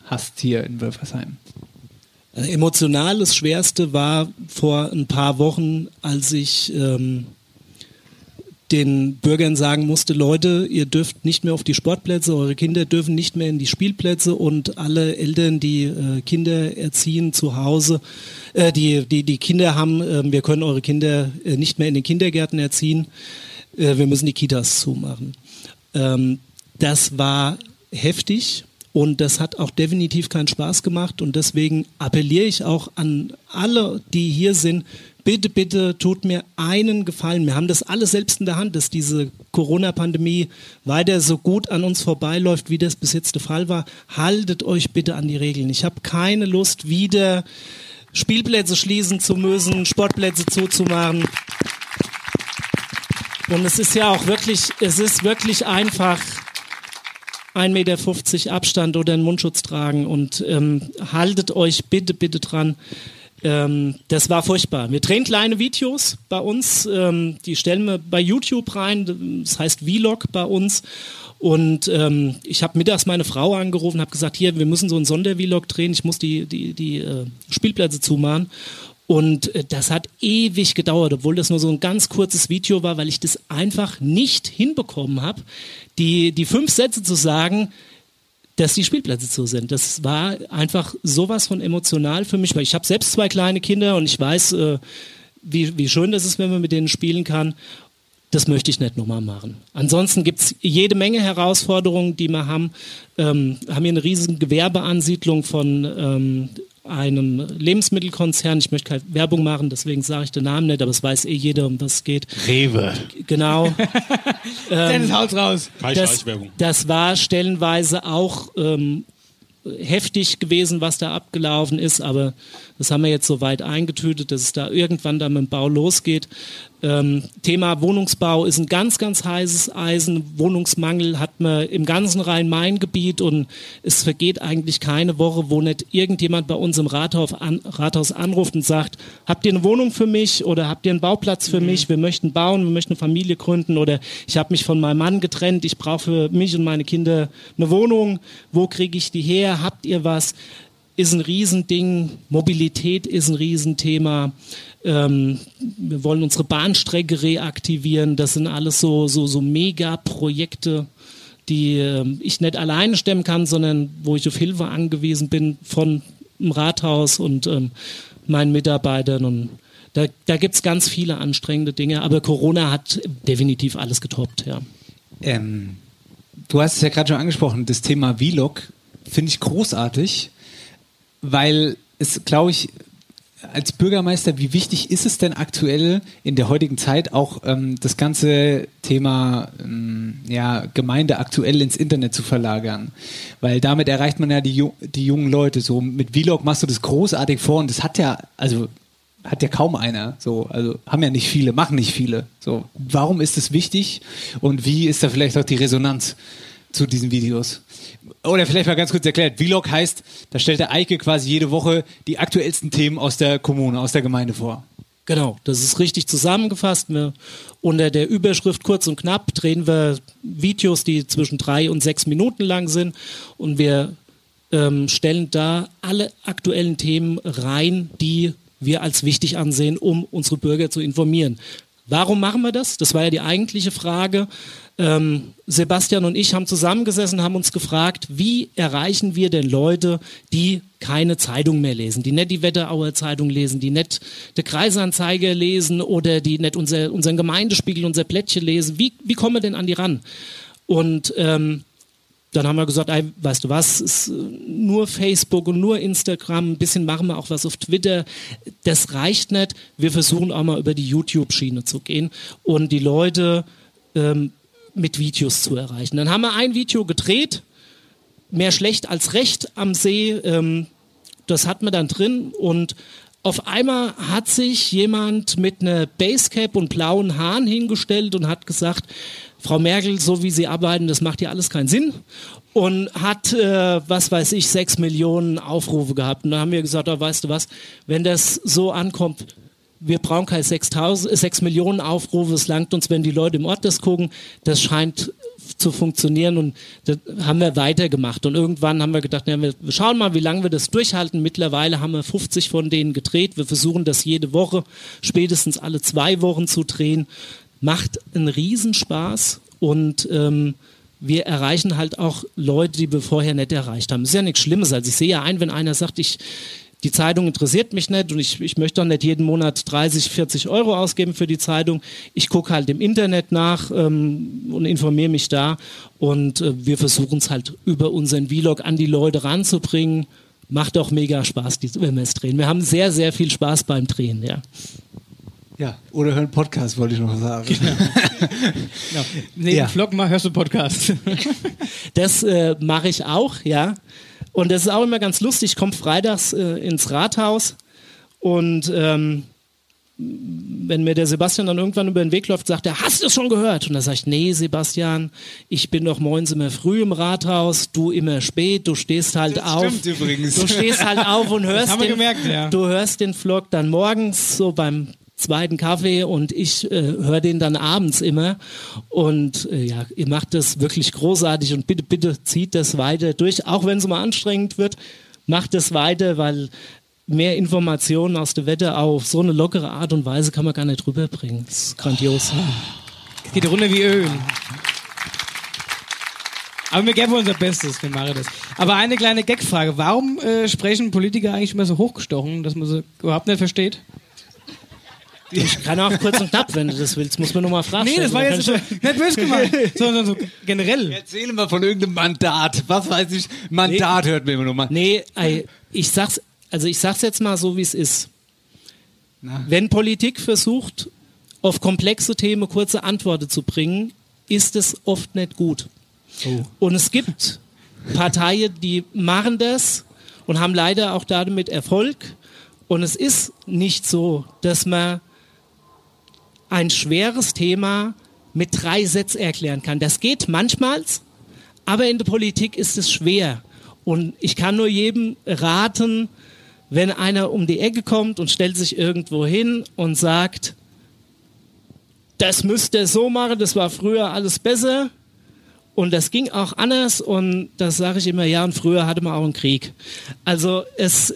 hast hier in Wölfersheim? Emotional das Schwerste war vor ein paar Wochen, als ich ähm, den Bürgern sagen musste, Leute, ihr dürft nicht mehr auf die Sportplätze, eure Kinder dürfen nicht mehr in die Spielplätze und alle Eltern, die äh, Kinder erziehen zu Hause, äh, die, die, die Kinder haben, äh, wir können eure Kinder äh, nicht mehr in den Kindergärten erziehen, äh, wir müssen die Kitas zumachen. Ähm, das war heftig und das hat auch definitiv keinen Spaß gemacht. Und deswegen appelliere ich auch an alle, die hier sind, bitte, bitte tut mir einen Gefallen. Wir haben das alles selbst in der Hand, dass diese Corona-Pandemie weiter so gut an uns vorbeiläuft, wie das bis jetzt der Fall war. Haltet euch bitte an die Regeln. Ich habe keine Lust, wieder Spielplätze schließen zu müssen, Sportplätze zuzumachen. Und es ist ja auch wirklich, es ist wirklich einfach 1,50 Meter Abstand oder einen Mundschutz tragen und ähm, haltet euch bitte, bitte dran. Ähm, das war furchtbar. Wir drehen kleine Videos bei uns, ähm, die stellen wir bei YouTube rein, das heißt Vlog bei uns. Und ähm, ich habe mittags meine Frau angerufen, habe gesagt, hier, wir müssen so einen Sondervlog drehen, ich muss die, die, die äh, Spielplätze zumachen. Und äh, das hat ewig gedauert, obwohl das nur so ein ganz kurzes Video war, weil ich das einfach nicht hinbekommen habe, die, die fünf Sätze zu sagen, dass die Spielplätze zu sind. Das war einfach sowas von emotional für mich, weil ich habe selbst zwei kleine Kinder und ich weiß, äh, wie, wie schön das ist, wenn man mit denen spielen kann. Das möchte ich nicht nochmal machen. Ansonsten gibt es jede Menge Herausforderungen, die wir haben. Ähm, haben hier eine riesige Gewerbeansiedlung von ähm, einem Lebensmittelkonzern. Ich möchte keine Werbung machen, deswegen sage ich den Namen nicht, aber es weiß eh jeder, um was es geht. Rewe. Genau. Dennis, haut's raus. Keine das, das war stellenweise auch ähm, heftig gewesen, was da abgelaufen ist, aber das haben wir jetzt so weit eingetütet, dass es da irgendwann dann mit dem Bau losgeht. Ähm, Thema Wohnungsbau ist ein ganz, ganz heißes Eisen. Wohnungsmangel hat man im ganzen Rhein-Main-Gebiet und es vergeht eigentlich keine Woche, wo nicht irgendjemand bei uns im Rathaus, an, Rathaus anruft und sagt, habt ihr eine Wohnung für mich oder habt ihr einen Bauplatz für mich? Wir möchten bauen, wir möchten eine Familie gründen oder ich habe mich von meinem Mann getrennt, ich brauche für mich und meine Kinder eine Wohnung. Wo kriege ich die her? Habt ihr was? Ist ein Riesending. Mobilität ist ein Riesenthema. Ähm, wir wollen unsere Bahnstrecke reaktivieren. Das sind alles so, so, so Mega-Projekte, die ähm, ich nicht alleine stemmen kann, sondern wo ich auf Hilfe angewiesen bin von dem Rathaus und ähm, meinen Mitarbeitern. Und da, da gibt es ganz viele anstrengende Dinge, aber Corona hat definitiv alles getoppt, ja. Ähm, du hast es ja gerade schon angesprochen, das Thema Vlog finde ich großartig, weil es, glaube ich, als Bürgermeister, wie wichtig ist es denn aktuell in der heutigen Zeit auch ähm, das ganze Thema ähm, ja, Gemeinde aktuell ins Internet zu verlagern? Weil damit erreicht man ja die, die jungen Leute. So mit Vlog machst du das großartig vor und das hat ja, also hat ja kaum einer. So, also haben ja nicht viele, machen nicht viele. So, warum ist es wichtig und wie ist da vielleicht auch die Resonanz zu diesen Videos? Oder vielleicht mal ganz kurz erklärt, Vlog heißt, da stellt der Eike quasi jede Woche die aktuellsten Themen aus der Kommune, aus der Gemeinde vor. Genau, das ist richtig zusammengefasst. Wir, unter der Überschrift kurz und knapp drehen wir Videos, die zwischen drei und sechs Minuten lang sind und wir ähm, stellen da alle aktuellen Themen rein, die wir als wichtig ansehen, um unsere Bürger zu informieren. Warum machen wir das? Das war ja die eigentliche Frage. Ähm, Sebastian und ich haben zusammengesessen, haben uns gefragt, wie erreichen wir denn Leute, die keine Zeitung mehr lesen, die nicht die Wetterauer Zeitung lesen, die nicht der Kreisanzeiger lesen oder die nicht unser, unseren Gemeindespiegel, unser Blättchen lesen. Wie, wie kommen wir denn an die ran? Und ähm, dann haben wir gesagt, ey, weißt du was, äh, nur Facebook und nur Instagram, ein bisschen machen wir auch was auf Twitter. Das reicht nicht. Wir versuchen auch mal über die YouTube-Schiene zu gehen und die Leute ähm, mit Videos zu erreichen. Dann haben wir ein Video gedreht, mehr schlecht als recht am See. Ähm, das hat man dann drin und auf einmal hat sich jemand mit einer Basecap und blauen Haaren hingestellt und hat gesagt, Frau Merkel, so wie Sie arbeiten, das macht ja alles keinen Sinn. Und hat, äh, was weiß ich, sechs Millionen Aufrufe gehabt. Und da haben wir gesagt, oh, weißt du was, wenn das so ankommt, wir brauchen keine 6.000 6 Millionen Aufrufe, es langt uns, wenn die Leute im Ort das gucken. Das scheint zu funktionieren und das haben wir weitergemacht. Und irgendwann haben wir gedacht, ja, wir schauen mal, wie lange wir das durchhalten. Mittlerweile haben wir 50 von denen gedreht. Wir versuchen das jede Woche, spätestens alle zwei Wochen zu drehen. Macht einen Riesenspaß und ähm, wir erreichen halt auch Leute, die wir vorher nicht erreicht haben. Das ist ja nichts Schlimmes. Also ich sehe ja ein, wenn einer sagt, ich die Zeitung interessiert mich nicht und ich, ich möchte doch nicht jeden Monat 30, 40 Euro ausgeben für die Zeitung. Ich gucke halt im Internet nach ähm, und informiere mich da und äh, wir versuchen es halt über unseren Vlog an die Leute ranzubringen. Macht auch mega Spaß, die, wenn wir es drehen. Wir haben sehr, sehr viel Spaß beim Drehen, ja. Ja, oder hören Podcast, wollte ich noch sagen. Genau. Neben Ja. Vlog mal hörst du Podcast. Das äh, mache ich auch, ja. Und das ist auch immer ganz lustig. Ich komme freitags äh, ins Rathaus und ähm, wenn mir der Sebastian dann irgendwann über den Weg läuft, sagt er, hast du es schon gehört? Und dann sage ich, nee, Sebastian, ich bin doch morgens immer früh im Rathaus, du immer spät, du stehst halt auf. stimmt übrigens. Du stehst halt auf und hörst den, gemerkt, ja. du hörst den Vlog dann morgens so beim zweiten Kaffee und ich äh, höre den dann abends immer und äh, ja, ihr macht das wirklich großartig und bitte, bitte zieht das weiter durch, auch wenn es mal anstrengend wird, macht das weiter, weil mehr Informationen aus der Wetterau auf so eine lockere Art und Weise kann man gar nicht rüberbringen. Das ist grandios. Geht runter wie Öl. Aber wir geben unser Bestes, wir machen das. Aber eine kleine Gagfrage. Warum äh, sprechen Politiker eigentlich immer so hochgestochen, dass man sie überhaupt nicht versteht? Ich kann auch kurz und knapp, wenn du das willst, muss man nur mal fragen. Nee, das war jetzt so, nicht böse gemeint, sondern so generell. Erzähl mal von irgendeinem Mandat. Was weiß ich, Mandat hört mir immer nur mal. Nee, ich sag's also ich sag's jetzt mal so, wie es ist. Wenn Politik versucht, auf komplexe Themen kurze Antworten zu bringen, ist es oft nicht gut. Und es gibt Parteien, die machen das und haben leider auch damit Erfolg. Und es ist nicht so, dass man ein schweres Thema mit drei Sätzen erklären kann. Das geht manchmal, aber in der Politik ist es schwer. Und ich kann nur jedem raten, wenn einer um die Ecke kommt und stellt sich irgendwo hin und sagt, das müsst ihr so machen, das war früher alles besser und das ging auch anders und das sage ich immer, ja, und früher hatte man auch einen Krieg. Also es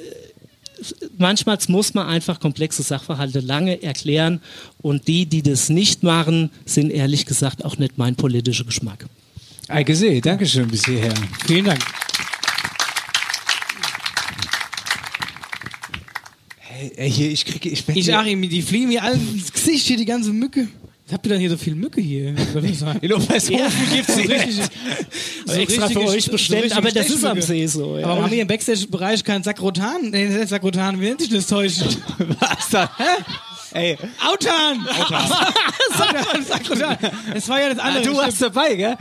manchmal muss man einfach komplexe Sachverhalte lange erklären und die, die das nicht machen, sind ehrlich gesagt auch nicht mein politischer Geschmack. Eike See, Dankeschön bis hierher. Vielen Dank. Hey, ey, hier, ich kriege, ich, Ich Achim, die fliegen mir alle ins Gesicht hier, die ganze Mücke. Was habt ihr denn hier so viel Mücke hier? In Obershofen gibt's so richtig, so extra für euch bestellt, richtige aber das ist am. See so. Ja. Aber haben wir im Backstage-Bereich keinen Sakrotan? Nee, Sakrotan, wie nennt sich das Zeug? Was dann? Ey, Autan! Autan! Sakrotan! Das war ja das ah, andere. du warst dabei, gell?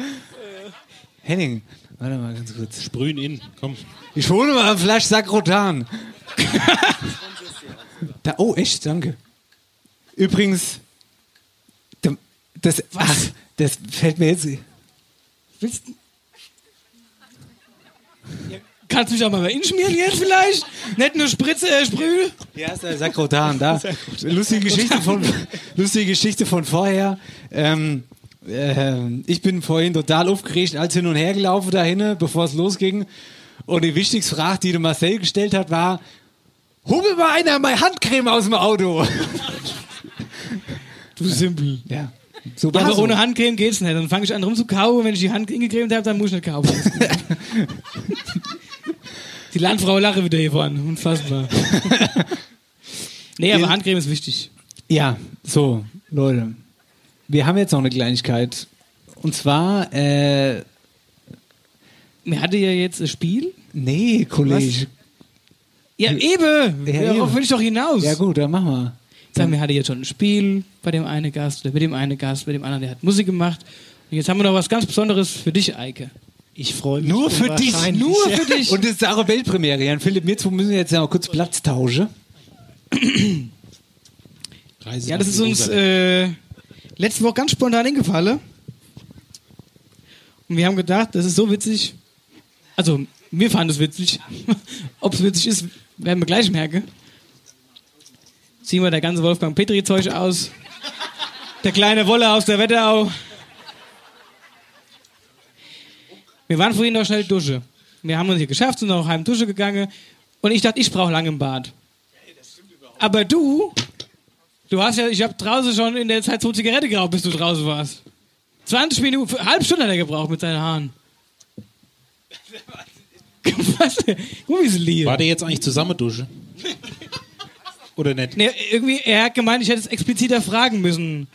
Henning, warte mal ganz kurz. Sprühen in, komm. Ich hole mal ein Flasch Sakrotan. da, oh, echt, danke. Übrigens, das, ach, das fällt mir jetzt. Willst du- Kannst du mich auch mal inschmieren jetzt vielleicht? Nicht nur Spritze, äh, Sprüh? Ja, ist der Sakrotan da. Lustige Geschichte von, lustige Geschichte von vorher. Ähm, ähm, ich bin vorhin total aufgeregt, als hin und her gelaufen dahin, bevor es losging. Und die wichtigste Frage, die der Marcel gestellt hat, war: mir mal einer meine Handcreme aus dem Auto. Du Simpel. Ja. So aber so. ohne Handcreme geht's nicht. Dann fange ich an rumzukauen. Wenn ich die Hand ingecremt habe, dann muss ich nicht kauen. die Landfrau lache wieder hier vorne. Unfassbar. nee, aber Handcreme ist wichtig. Ja, so, Leute. Wir haben jetzt noch eine Kleinigkeit. Und zwar, äh, Wir hatten ja jetzt ein Spiel. nee, Kollege. Ja, eben. Ja, Darauf will ich doch hinaus. Ja gut, dann machen wir. Sagen wir, hatte jetzt schon ein Spiel bei dem einen Gast oder mit dem einen Gast, bei dem anderen, der hat Musik gemacht. Und jetzt haben wir noch was ganz Besonderes für dich, Eike. Ich freue mich. Nur für dich. Nur für dich. Und das ist auch eine Weltpremiere. Jan Philipp, wir müssen jetzt ja mal kurz Platz tauschen. Reise Ja, das ist uns äh, letzte Woche ganz spontan eingefallen. Und wir haben gedacht, das ist so witzig. Also, wir fanden es witzig. Ob es witzig ist, werden wir gleich merken. Ziehen wir der ganze Wolfgang Petri-Zeug aus. Der kleine Wolle aus der Wetterau. Wir waren vorhin noch schnell Dusche. Wir haben uns hier geschafft, sind noch heim Dusche gegangen. Und ich dachte, ich brauche lange im Bad. Aber du, Du hast ja, ich habe draußen schon in der Zeit so Zigarette geraucht, bis du draußen warst. 20 Minuten, halbe Stunde hat er gebraucht mit seinen Haaren. Was? Guck mal, wie sie liegen. War der jetzt eigentlich zusammen Dusche? Oder nicht? Nee, irgendwie, er hat gemeint, ich hätte es expliziter fragen müssen.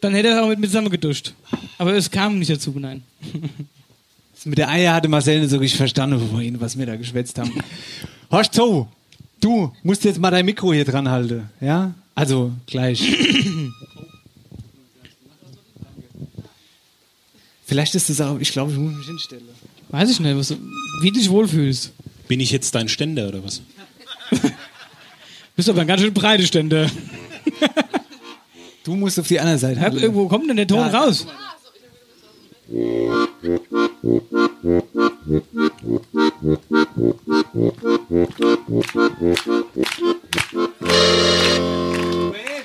Dann hätte er auch mit mir zusammen geduscht. Aber es kam nicht dazu, nein. Mit der Eier hatte Marcel nicht so richtig verstanden vorhin, was wir da geschwätzt haben. Horst so, du musst jetzt mal dein Mikro hier dran halten, ja? Also gleich. Vielleicht ist das auch, ich glaube, ich muss mich hinstellen. Weiß ich nicht, was du, wie du dich wohlfühlst. Bin ich jetzt dein Ständer oder was? Bist aber ein ganz schön breite Stände. Du musst auf die andere Seite. Hab, irgendwo kommt denn der Ton Da. raus?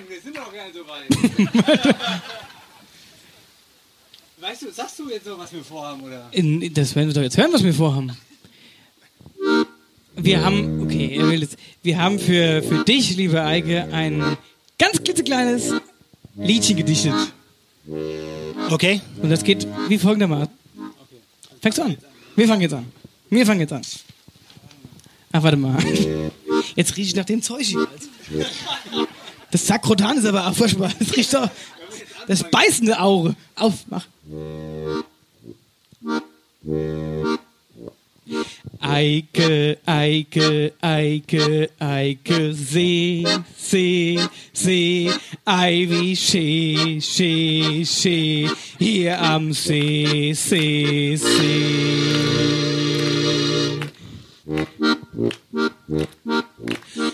Wir sind noch gar nicht so weit. weißt du, sagst du jetzt noch, was wir vorhaben, oder? In- das werden wir doch jetzt hören, was wir vorhaben. Wir haben, okay, wir haben für, für dich, liebe Eike, ein ganz klitzekleines Liedchen gedichtet. Okay. Und das geht wie folgendermaßen. Fängst du an? Wir fangen jetzt an. Wir fangen jetzt an. Ach, warte mal. Jetzt rieche ich nach dem Zeug hier. Das Sakrotan ist aber auch furchtbar. Das riecht doch. Das beißende Auge. Auf, mach. Eike, Eike, Eike, Eike, See, See, See, Ivy, Schee, Schee, Schee, hier am See, See, See.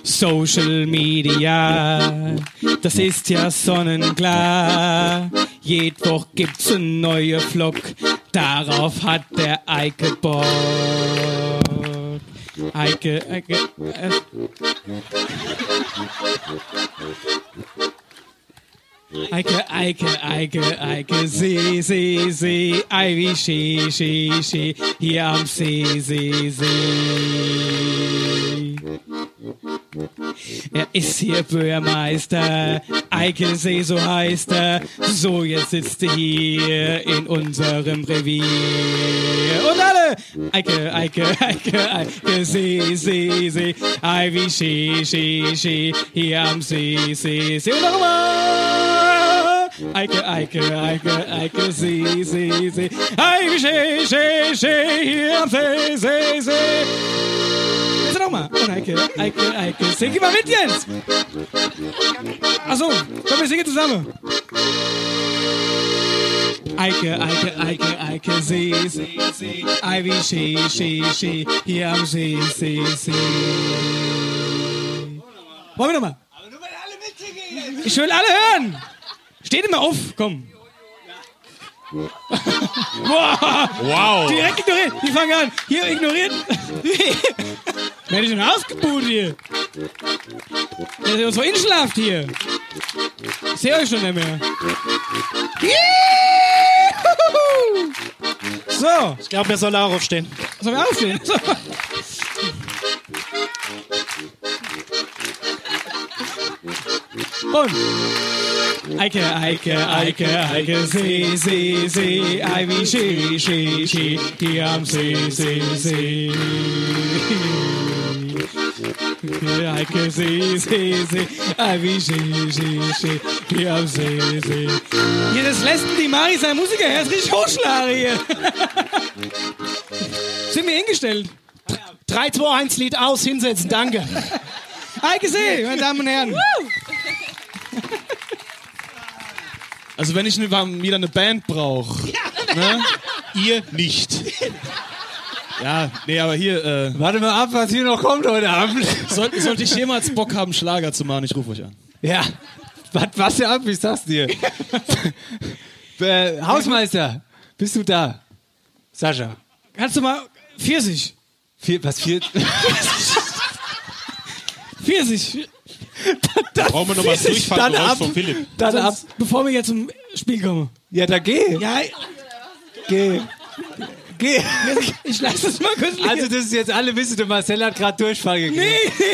Social Media, das ist ja sonnenklar. Jede gibt's einen neuen Vlog, darauf hat der Eike Bock. Eike, Eike, äh. Eike, Eike, Eike, Eike, See, See, See, Ivy, Schee, Schee, Schee, hier am See, See, See. Er ist hier Bürgermeister, Eikelsee, so heißt er. So, jetzt sitzt er hier in unserem Revier. Und alle! Eike, Eike, Eike, Eike, See, See, See, Ivy, Schee, Schee, Schee, hier am See, See, See. Und nochmal! Eike, Eike, Eike, Eike, See, See, See, Ivy, Schee, Schee, Schee, hier am See, See, See. Jetzt. Und Eike, Eike, Eike. Sing mal mit, Jens. Achso, komm, wir singen zusammen. Eike, Eike, Eike, Eike, See, See, See. Ivy, Schee, Schee, Schee. Hier am See, See, See. Wollen wir nochmal? Ich will alle hören. Steht immer auf, komm. Boah. Wow. Direkt ignoriert. Die fangen an. Hier ignoriert. Werde ich denn ausgebucht hier? Der ist so inschlaft hier. Ich sehe euch schon nicht mehr. Juhu! So. Ich glaube, er soll auch aufstehen. Sollen wir aufstehen? So. Und Eike, Eike, Eike, Eike, See, See, See, Ivy, Schee, Schee, Schee, hier am See, See, See. Eike, See, See, See, Ivy, Schee, Schee, Schee, hier am See, See. Hier, das lässt die Mari sein Musiker her, ist richtig hochschlagen hier. Sind wir hingestellt? 3, 2, 1, Lied aus, hinsetzen, danke. Eike See, meine Damen und Herren. Also wenn ich wieder eine Band brauche, ne? Ihr nicht. Ja, nee, aber hier, äh, Warte mal ab, was hier noch kommt heute Abend. soll, sollte ich jemals Bock haben, Schlager zu machen, ich rufe euch an. Ja, was, was ja ab, ich sag's dir. äh, Hausmeister, bist du da? Sascha. Kannst du mal Pfirsich? Vier, was vier? Pfirsich. Brauchen wir noch Dann Durchfallgeräusch ab. von Philipp. Dann ab. Bevor wir jetzt zum Spiel kommen. Ja, da geh. Ja, Geh. Geh. ich lasse das mal kurz liegen. Also, das ist jetzt alle wissen, der Marcel hat gerade Durchfall gekriegt. nee.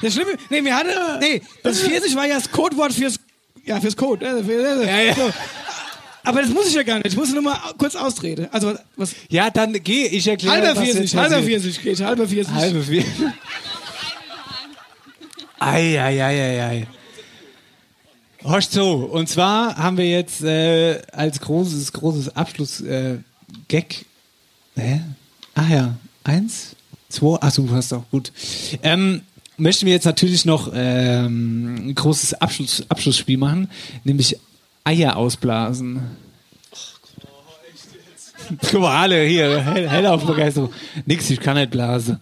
Das Schlimme, nee, wir hatten, nee, das Pfirsich war ja das Codewort fürs, ja, fürs Code. äh, Für, Ja, ja. So. Aber das muss ich ja gar nicht. Ich muss nur mal kurz austreten. Also, was, Ja, dann geh, ich erkläre halber was Pfirsich, jetzt halber passiert. Pfirsich geht, halber Pfirsich. Halbe vier. Ei, ei, ei, ei, ei. Horcht so, und zwar haben wir jetzt äh, als großes, großes Abschluss-Gag. Äh, Hä? Ah ja, eins, zwei, achso, du hast auch, gut. Ähm, möchten wir jetzt natürlich noch ähm, ein großes Abschluss, Abschlussspiel machen, nämlich Eier ausblasen. Guck mal, alle hier, hell, hell auf Begeisterung. Nix, ich kann nicht blasen.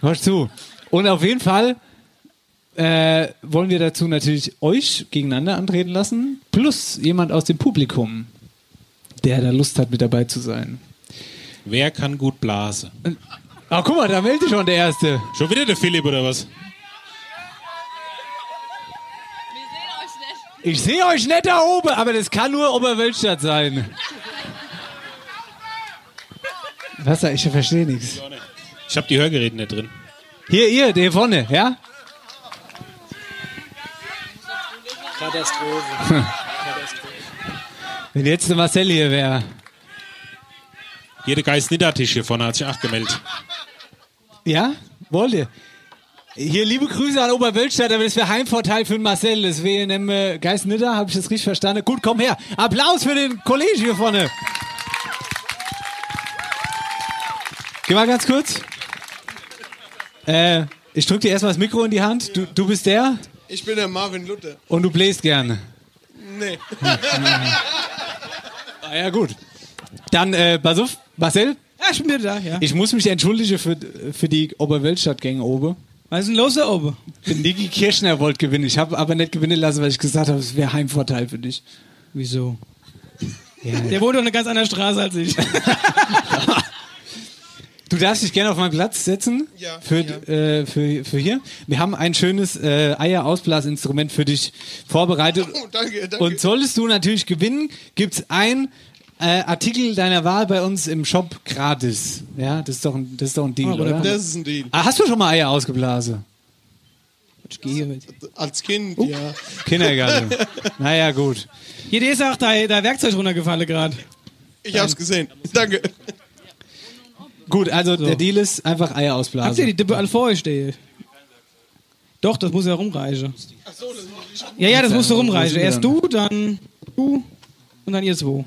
Hörst zu. Und auf jeden Fall äh, wollen wir dazu natürlich euch gegeneinander antreten lassen, plus jemand aus dem Publikum, der da Lust hat, mit dabei zu sein. Wer kann gut blasen? Ah, guck mal, da meldet sich schon der Erste. Schon wieder der Philipp oder was? Ich sehe euch nicht da oben, aber das kann nur Oberwölstadt sein. Was? Ich verstehe nichts. Ich habe die Hörgeräte nicht drin. Hier, ihr, der vorne, ja? Katastrophe. Wenn jetzt der Marcel hier wäre. Hier der Geist Niddertisch hier vorne hat sich auch gemeldet. Ja? Wollt ihr? Hier, liebe Grüße an Oberwölstadt, aber das wäre Heimvorteil für den Marcel. Das wäre nämlich Geist Nitter, habe ich das richtig verstanden? Gut, komm her. Applaus für den Kollege hier vorne. Geh mal ganz kurz. Äh, ich drück dir erstmal das Mikro in die Hand. Du, du bist der Ich bin der Marvin Luther. und du bläst gerne. Nee. Ah, ja, gut. Dann, äh, pass auf, Marcel, Ja, ich bin wieder da, ja. ich muss mich entschuldigen für, für die Oberweltstadtgänge oben. Was ist denn los da oben? Niki Kirschner wollte gewinnen. Ich habe aber nicht gewinnen lassen, weil ich gesagt habe, es wäre Heimvorteil für dich. Wieso? Der wohnt doch eine ganz andere Straße als ich. Du darfst dich gerne auf meinen Platz setzen. Ja, Für, ja. Äh, für, für hier. Wir haben ein schönes äh, Eierausblasinstrument für dich vorbereitet. Oh, danke, danke. Und solltest du natürlich gewinnen, gibt's ein äh, Artikel deiner Wahl bei uns im Shop gratis. Ja, das ist doch ein, das ist doch ein Deal, Oh, oder? das ist ein Deal. Ah, hast du schon mal Eier ausgeblasen? Als Kind, Oh. ja. Kindergarten. naja, gut. Hier, dir ist auch dein, dein Werkzeug runtergefallen gerade. Ich hab's gesehen. Danke. Gut, also der Deal ist einfach Eier Habt ihr ausblasen. die Dippe alle vor euch stehen? Doch, das muss ja rumreichen. Ja, ja, das musst du rumreichen. Erst du, dann du und dann ihr zwei.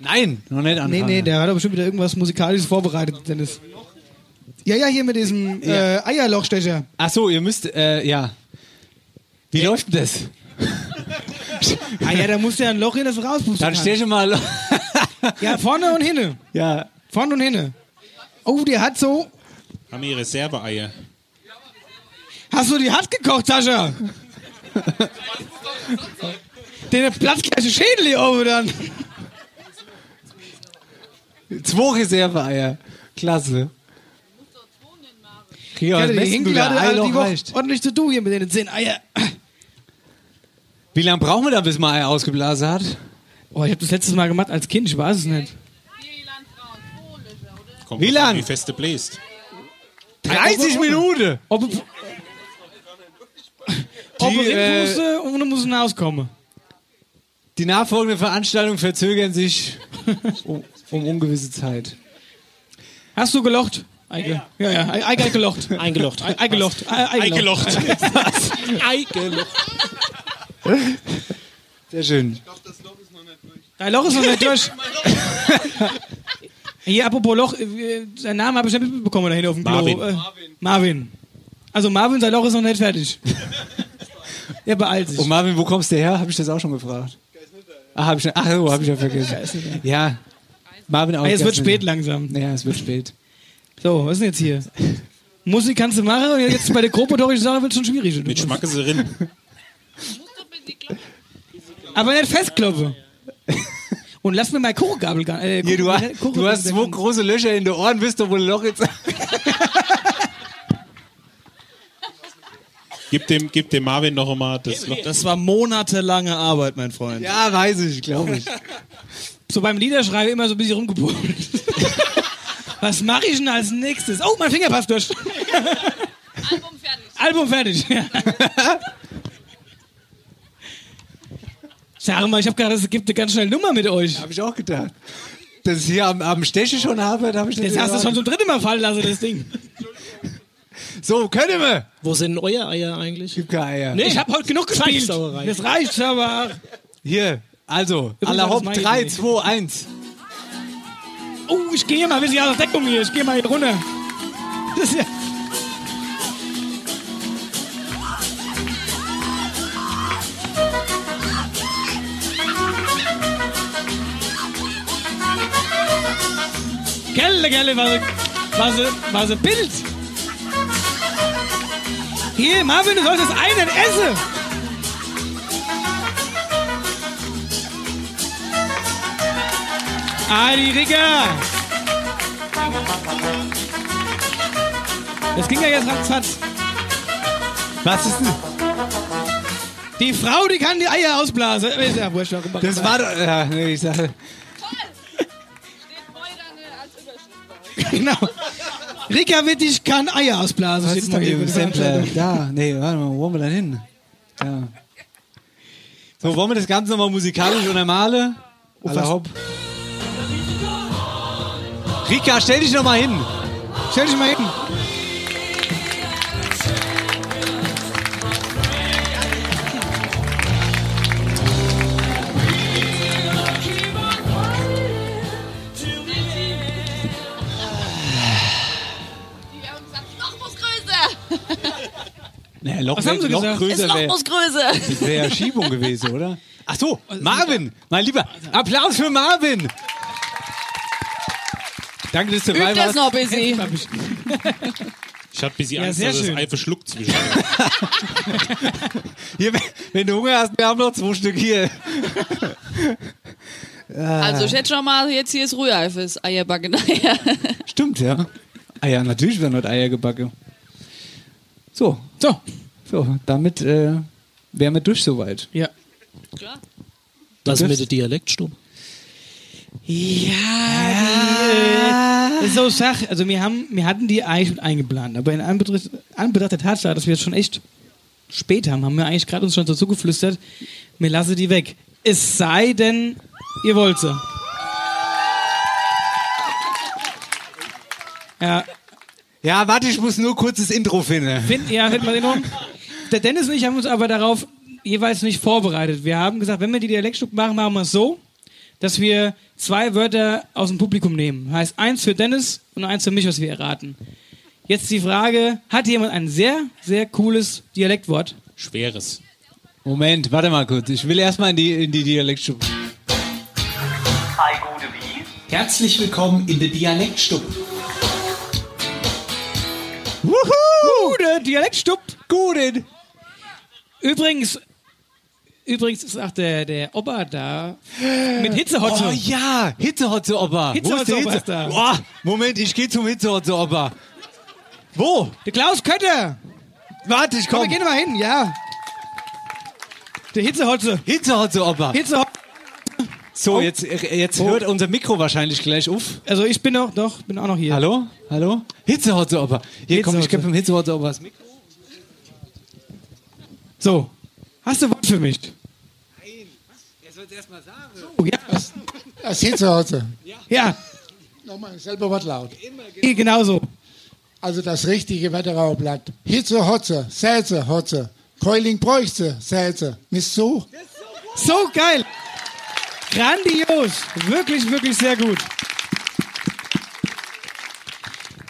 Nein, noch nicht anfangen. Nee, nee, der hat doch bestimmt wieder irgendwas Musikalisches vorbereitet, Dennis. Ja, ja, hier mit diesem äh, Eierlochstecher. Ach so, ihr müsst, äh, ja. Wie läuft denn das? Ah ja, da muss ja ein Loch in das rauspusten. Dann stehe mal. Ja, vorne und hinne. ja, Vorne und hinne. Oh, der hat so. Haben wir Reserveeier. Hast du die hart gekocht, Sascha? Den platzt gleich der Schädel hier oben dann. zwei Reserveeier. Klasse. Ja, Ja, die Hinkel Eiloch die Woche ordentlich zu tun hier mit den zehn Eier. Wie lange brauchen wir da, bis man Eier ausgeblasen hat? Oh, ich habe das letztes Mal gemacht als Kind, ich weiß es nicht. Kommt Wie lang? Wie fest du bläst. 30 Minuten! Ob, ob Die, er äh, und dann muss rauskommen. Die nachfolgenden Veranstaltungen verzögern sich um, um ungewisse Zeit. Hast du gelocht? Eige. Ja, ja, Ei- Eige hat gelocht. Eingelocht. Ei- Eigelocht. Ei- Eigelocht. Sehr schön. Dein Loch ist noch nicht durch. Hier, apropos Loch, äh, sein Name habe ich nicht mitbekommen da hinten auf dem Klo. Marvin. Äh, Marvin. Also Marvin, sein Loch ist noch nicht fertig. Er beeilt sich. Und Marvin, wo kommst du her? Habe ich das auch schon gefragt. Ach, hab ich, ach so, habe ich ja vergessen. Ja, Marvin auch. Ah, jetzt wird spät langsam. Ja, es wird spät. So, was ist denn jetzt hier? Musik kannst du machen und jetzt bei der grobmotorischen Sache wird es schon schwierig. Mit Schmacke sie rin. Aber nicht festklopfen. Und lass mir mal Kuchengabel. Äh, Hier, du, hast- Kuchen- du hast zwei große Löcher in den Ohren, wisst du, wo ein Loch jetzt. Gib dem, gib dem Marvin noch einmal das Loch. Das war monatelange Arbeit, mein Freund. Ja, weiß ich, glaube ich. So beim Liederschreiben immer so ein bisschen rumgepult. Was mache ich denn als nächstes? Oh, mein Finger passt durch. Album fertig. Album fertig. Ja. Sag mal, ich habe gerade, es gibt eine ganz schnelle Nummer mit euch. Habe ich auch gedacht. Dass ich hier am, am Steche schon habe, da habe ich nicht Jetzt hast du es schon zum dritten Mal fallen lassen, das Ding. So, können wir. Wo sind euer Eier eigentlich? Gibt keine Eier. Nee. Ich habe heute genug gespielt. Das reicht aber. Hier, also, Übrigens, aller Hopp, meine ich 3, nicht. 2, 1. Oh, ich gehe mal ein bisschen aus der Deckung hier. Ich gehe mal hier runter. Das ist ja Gelle, gelle, was, was, was ein Bild. Hier, Marvin, du solltest einen essen. Adi Rigger. Das ging ja jetzt ratzfatz. Was ist denn? Die Frau, die kann die Eier ausblasen. Das war doch. Ja, nee, ich sage. Genau. Rika Wittig kann Eier ausblasen. Was ist denn hier Sampler. Da, nee, warte mal, wo wollen wir denn hin? Ja. So, wollen wir das Ganze nochmal musikalisch untermalen? Was? Hopp. Rika, stell dich nochmal hin. Stell dich mal hin. Ja, Loch Was haben sie gesagt? größer Das Loch wär- muss größer. Das wäre ja Schiebung gewesen, oder? Ach so, Marvin, mein Lieber. Applaus für Marvin. Danke, dass du dabei Übt das warst. noch ein bisschen. Ich hatte ein bisschen Ja, Angst, sehr dass es schön. Ei verschluckt zwischen. Hier, wenn- wenn du Hunger hast, wir haben noch zwei Stück hier. Also ich hätte schon mal, jetzt hier ist Rührei fürs Eierbacken. Eier. Stimmt, ja. Ah ja, natürlich werden dort Eier gebacken. So, So, so, damit äh, wären wir durch soweit. ja. Was Du mit der Dialektstunde? Ja, die, äh, das ist so Sache. Also wir haben, wir hatten die eigentlich mit eingeplant, aber in Anbetracht, Anbetracht der Tatsache, dass wir jetzt schon echt spät haben, haben wir eigentlich gerade uns schon so zugeflüstert, wir lassen die weg. Es sei denn, ihr wollt sie. Ja, Ja, warte, ich muss nur kurz das Intro finden. Find, ja, finden wir den um. Der Dennis und ich haben uns aber darauf jeweils nicht vorbereitet. Wir haben gesagt, wenn wir die Dialektstück machen, machen wir es so, dass wir zwei Wörter aus dem Publikum nehmen. Heißt eins für Dennis und eins für mich, was wir erraten. Jetzt die Frage, hat jemand ein sehr, sehr cooles Dialektwort? Schweres. Moment, warte mal kurz. Ich will erstmal in die, in die Dialektstube. Herzlich willkommen in der Dialektstube. Gute Dialektstub. Guten. Übrigens, übrigens ist auch der, der Opa da mit Hitzehotze. Oh ja, Hitzehotze Opa. Hitzehotze Opa Hitze? ist da. Boah, Moment, ich gehe zum Hitzehotze Opa. Wo? Der Klaus Kötter. Warte, ich Komm, komm. wir gehen mal hin, ja. Der Hitzehotze. Hitzehotze Opa. Hitzehotze. So, jetzt, jetzt hört unser Mikro wahrscheinlich gleich auf. Also ich bin noch, doch, bin auch noch hier. Hallo? Hallo? Hitzehotze Opa. Hier, komm, ich Hitzehotze. gebe dem Hitzehotze Opa das Mikro. So, hast du was für mich? Er soll es erstmal sagen. Oh, ja, Das Hitzehotze. ja, Nochmal selber was laut. genau so. Also das richtige Wetteraublatt. Hitze, Hotze, Sätze, Hotze. Keuling bräuchte, Sätze. Misst so? So geil. Grandios. Wirklich, wirklich sehr gut.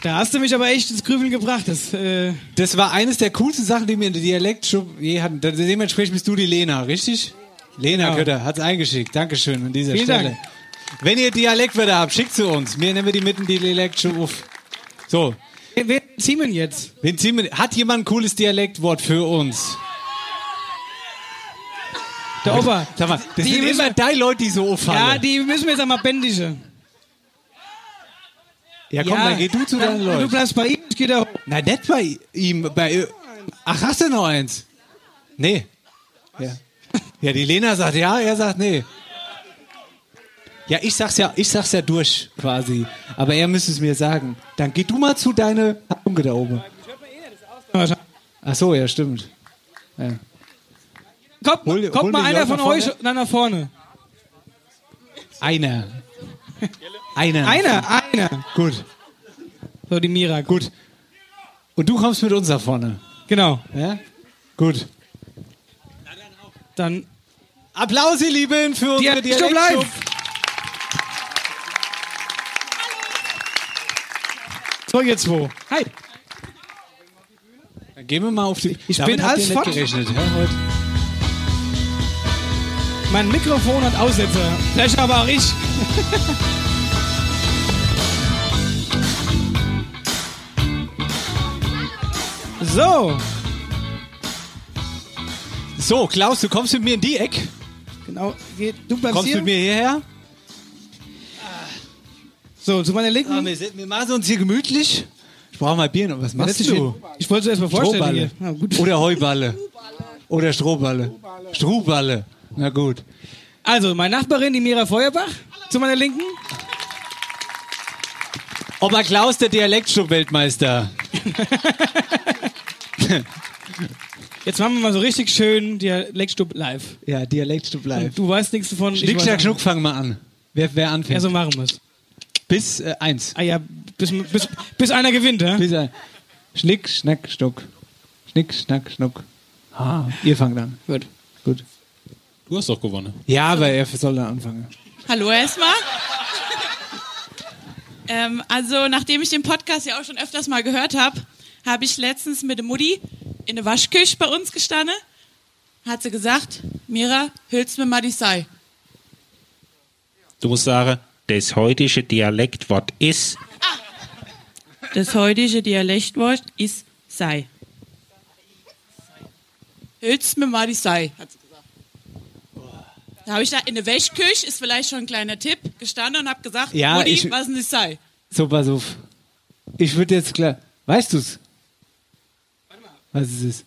Da hast du mich aber echt ins Grübeln gebracht. Das, äh, Das war eines der coolsten Sachen, die wir in der Dialektschub je hatten. Dementsprechend bist du die Lena, richtig? Lena Genau. Kötter hat's eingeschickt. Dankeschön an dieser Vielen Stelle. Dank. Wenn ihr Dialektwörter habt, schickt sie uns. Wir nehmen die mitten die Dialektschub auf. So, wer ziehen wir jetzt? wen ziehen wir, hat jemand ein cooles Dialektwort für uns? Der Opa. Sag mal, das Die sind immer die Leute, die so auffallen. Ja, die müssen wir jetzt einmal bändigen. ja komm, dann geh du zu deinen Du Leuten. bleibst bei ihm, ich geh da hoch. Nein, nicht bei ihm. Bei, ach, hast du noch eins? Nee. Ja. ja, die Lena sagt ja, er sagt nee. Ja, ich sag's ja, ich sag's ja durch quasi. Aber er müsste es mir sagen. Dann geh du mal zu deiner Bunke da oben. Ach so, ja, stimmt. Ja. Kommt, Hol- kommt hol mal einer von nach euch vorne. dann nach vorne. Einer. Einer. Einer, einer. Gut, So, die Mira. gut. Und du kommst mit uns nach vorne. Genau. Ja? Gut. Dann Applaus, ihr Lieben, für unsere Dialektstub. live. So, jetzt wo? Hi. Dann gehen wir mal auf die. Ich Damit bin als gerechnet, ja, heute. Mein Mikrofon hat Aussetzer. Vielleicht aber auch ich. so, So, Klaus, du kommst mit mir in die Ecke. genau. Geht, du bleibst Kommst hier. mit mir hierher. So, zu meiner Linken. Ah, wir, sind, wir machen uns hier gemütlich. Ich brauche mal Bier. Was machst Das ist du? Ich wollte es erst mal vorstellen. Strohballe. Ja, gut. Oder Heuballe. Oder Strohballe. Strohballe. Na gut. Also, meine Nachbarin, die Mira Feuerbach, zu meiner Linken. Opa Klaus, der Dialektstub-Weltmeister. Jetzt machen wir mal so richtig schön Dialektstub live. Ja, Dialektstub live. Du weißt nichts davon. Schnick, schnack, schnuck, fangen wir an. Wer, wer anfängt? Ja, so machen wir es. Bis äh, eins. Ah ja, bis, bis, bis einer gewinnt, ja? Bis ein. Schnick, schnack, schnuck. Schnick, schnack, schnuck. Ah, ihr fangt an. Gut. Gut. Du hast doch gewonnen. Ja, aber er soll dann anfangen. Hallo erstmal. Ähm, also, nachdem ich den Podcast ja auch schon öfters mal gehört habe, habe ich letztens mit der Mutti in der Waschküche bei uns gestanden. Hat sie gesagt, Mira, hüllst mir mal die Sei. Du musst sagen, das heutige Dialektwort ist. Das heutige Dialektwort ist Sei. Hüllst mir mal die Sei, hat sie gesagt. Da habe ich da in der Wäschküche, ist vielleicht schon ein kleiner Tipp, gestanden und habe gesagt, Ja, Mutti, ich- was denn das Sei? So, pass auf. Ich würde jetzt klar. Weißt du's? Was es ist?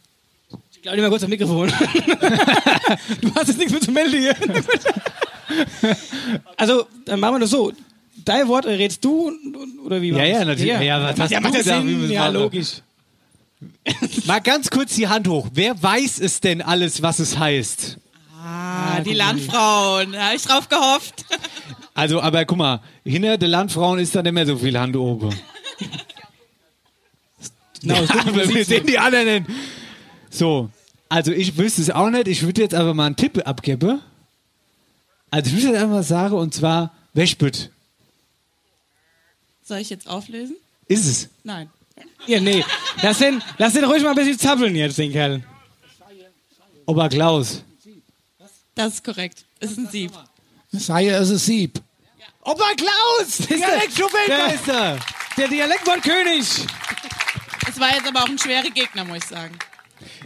Ich glaube, mal kurz am Mikrofon. du hast jetzt nichts mehr zu melden hier. also, dann machen wir das so. Dein Wort errätst du oder wie? Ja, war's? ja, natürlich. Ja, ja, was ja, du macht ja gesagt, wie Sinn. Ja, logisch. Mal ganz kurz die Hand hoch. Wer weiß es denn alles, was es heißt? Ah, die Landfrauen, da habe ich drauf gehofft. Also, aber guck mal, hinter den Landfrauen ist da nicht mehr so viel Hand oben. Genau, gibt aber wir sehen die anderen. So, also ich wüsste es auch nicht. Ich würde jetzt aber mal einen Tipp abgeben. Also ich würde jetzt einfach sagen, und zwar Wäschbütt. Soll ich jetzt auflösen? Ist es? Nein. Ja, nee. Lass den, lass den ruhig mal ein bisschen zappeln jetzt, den Kerl. Oberklaus. Das ist korrekt. Es ist ein Sieb. Sei es ein Sieb. Oberklaus! Der Dialektshowweltmeister! Der Dialektwortkönig! Es war jetzt aber auch ein schwerer Gegner, muss ich sagen.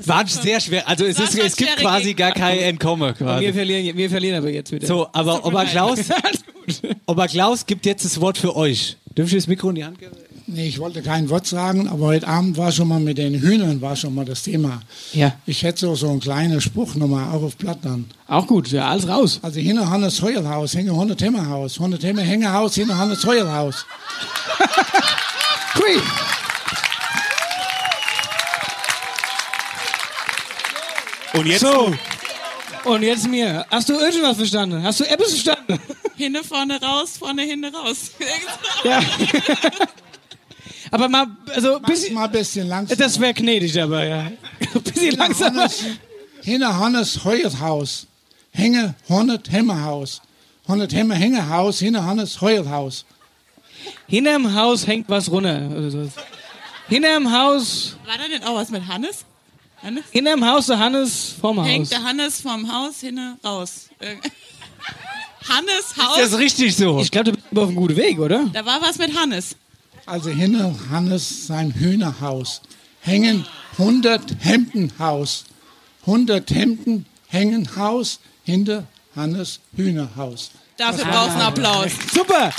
War sehr schwer. Also es, ist, es gibt quasi gar kein Entkommen. Wir Quasi. verlieren, wir verlieren aber jetzt wieder. So, aber Oberklaus, Alles gut. Oberklaus gibt jetzt das Wort für euch. Dürfen ich das Mikro in die Hand geben? Nee, ich wollte kein Wort sagen, aber heute Abend war schon mal mit den Hühnern war schon mal das Thema. Ja. Ich hätte so, so einen kleinen Spruch nochmal, auch auf Plattern. Auch gut, ja, alles raus. Also hinter Hannes Heuerhaus, hinter Hunde Timmerhaus, Hunde Timmer Hängehaus, hinter Hannes Heuerhaus. Hui. Und jetzt So. Und jetzt mir. Hast du irgendwas verstanden? Hast du etwas verstanden? Hinne, vorne raus, vorne, hinne raus. Ja. aber mal, also, bisschen, mal ein bisschen langsam. das wäre gnädig, aber ja. bisschen langsamer. Hannes, hinter Hannes Heuerhaus, Hänge Hunde Timmerhaus. Hunde Timmer Hängehaus, hinter Hannes Heuerhaus. Hinterm Haus hängt was runter. oder sowas. Hinterm Haus, War da denn auch was mit Hannes? Hannes? hinterm Haus der Hannes vorm Haus. Hängt der Hannes vom Haus hinne raus. Äh, Hannes Ist das Haus. richtig so? Ich glaube, du bist auf einem guten Weg, oder? Da war was mit Hannes. Also hinter Hannes sein Hühnerhaus hängen 100 Hemdenhaus. 100 Hemden hängen Haus hinter Hannes Hühnerhaus. Dafür brauchst du einen Applaus. Super!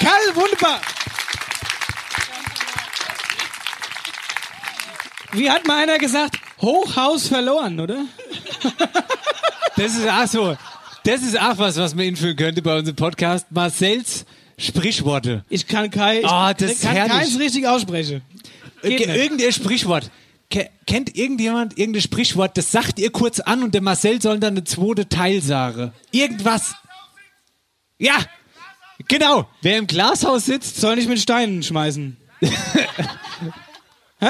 Karl, wunderbar! Wie hat mal einer gesagt? Hochhaus verloren, oder? Das ist auch so. Das ist auch was, was man inführen könnte bei unserem Podcast. Marcells Sprichworte. Ich kann kein, Ah, das ich kann herrlich. keins richtig aussprechen. Nicht. Irgendein Sprichwort. Ke kennt irgendjemand irgendein Sprichwort, das sagt ihr kurz an und der Marcel soll dann eine zweite Teil sagen. Irgendwas. Ja, genau. Wer im Glashaus sitzt, Soll nicht mit Steinen schmeißen. Hä?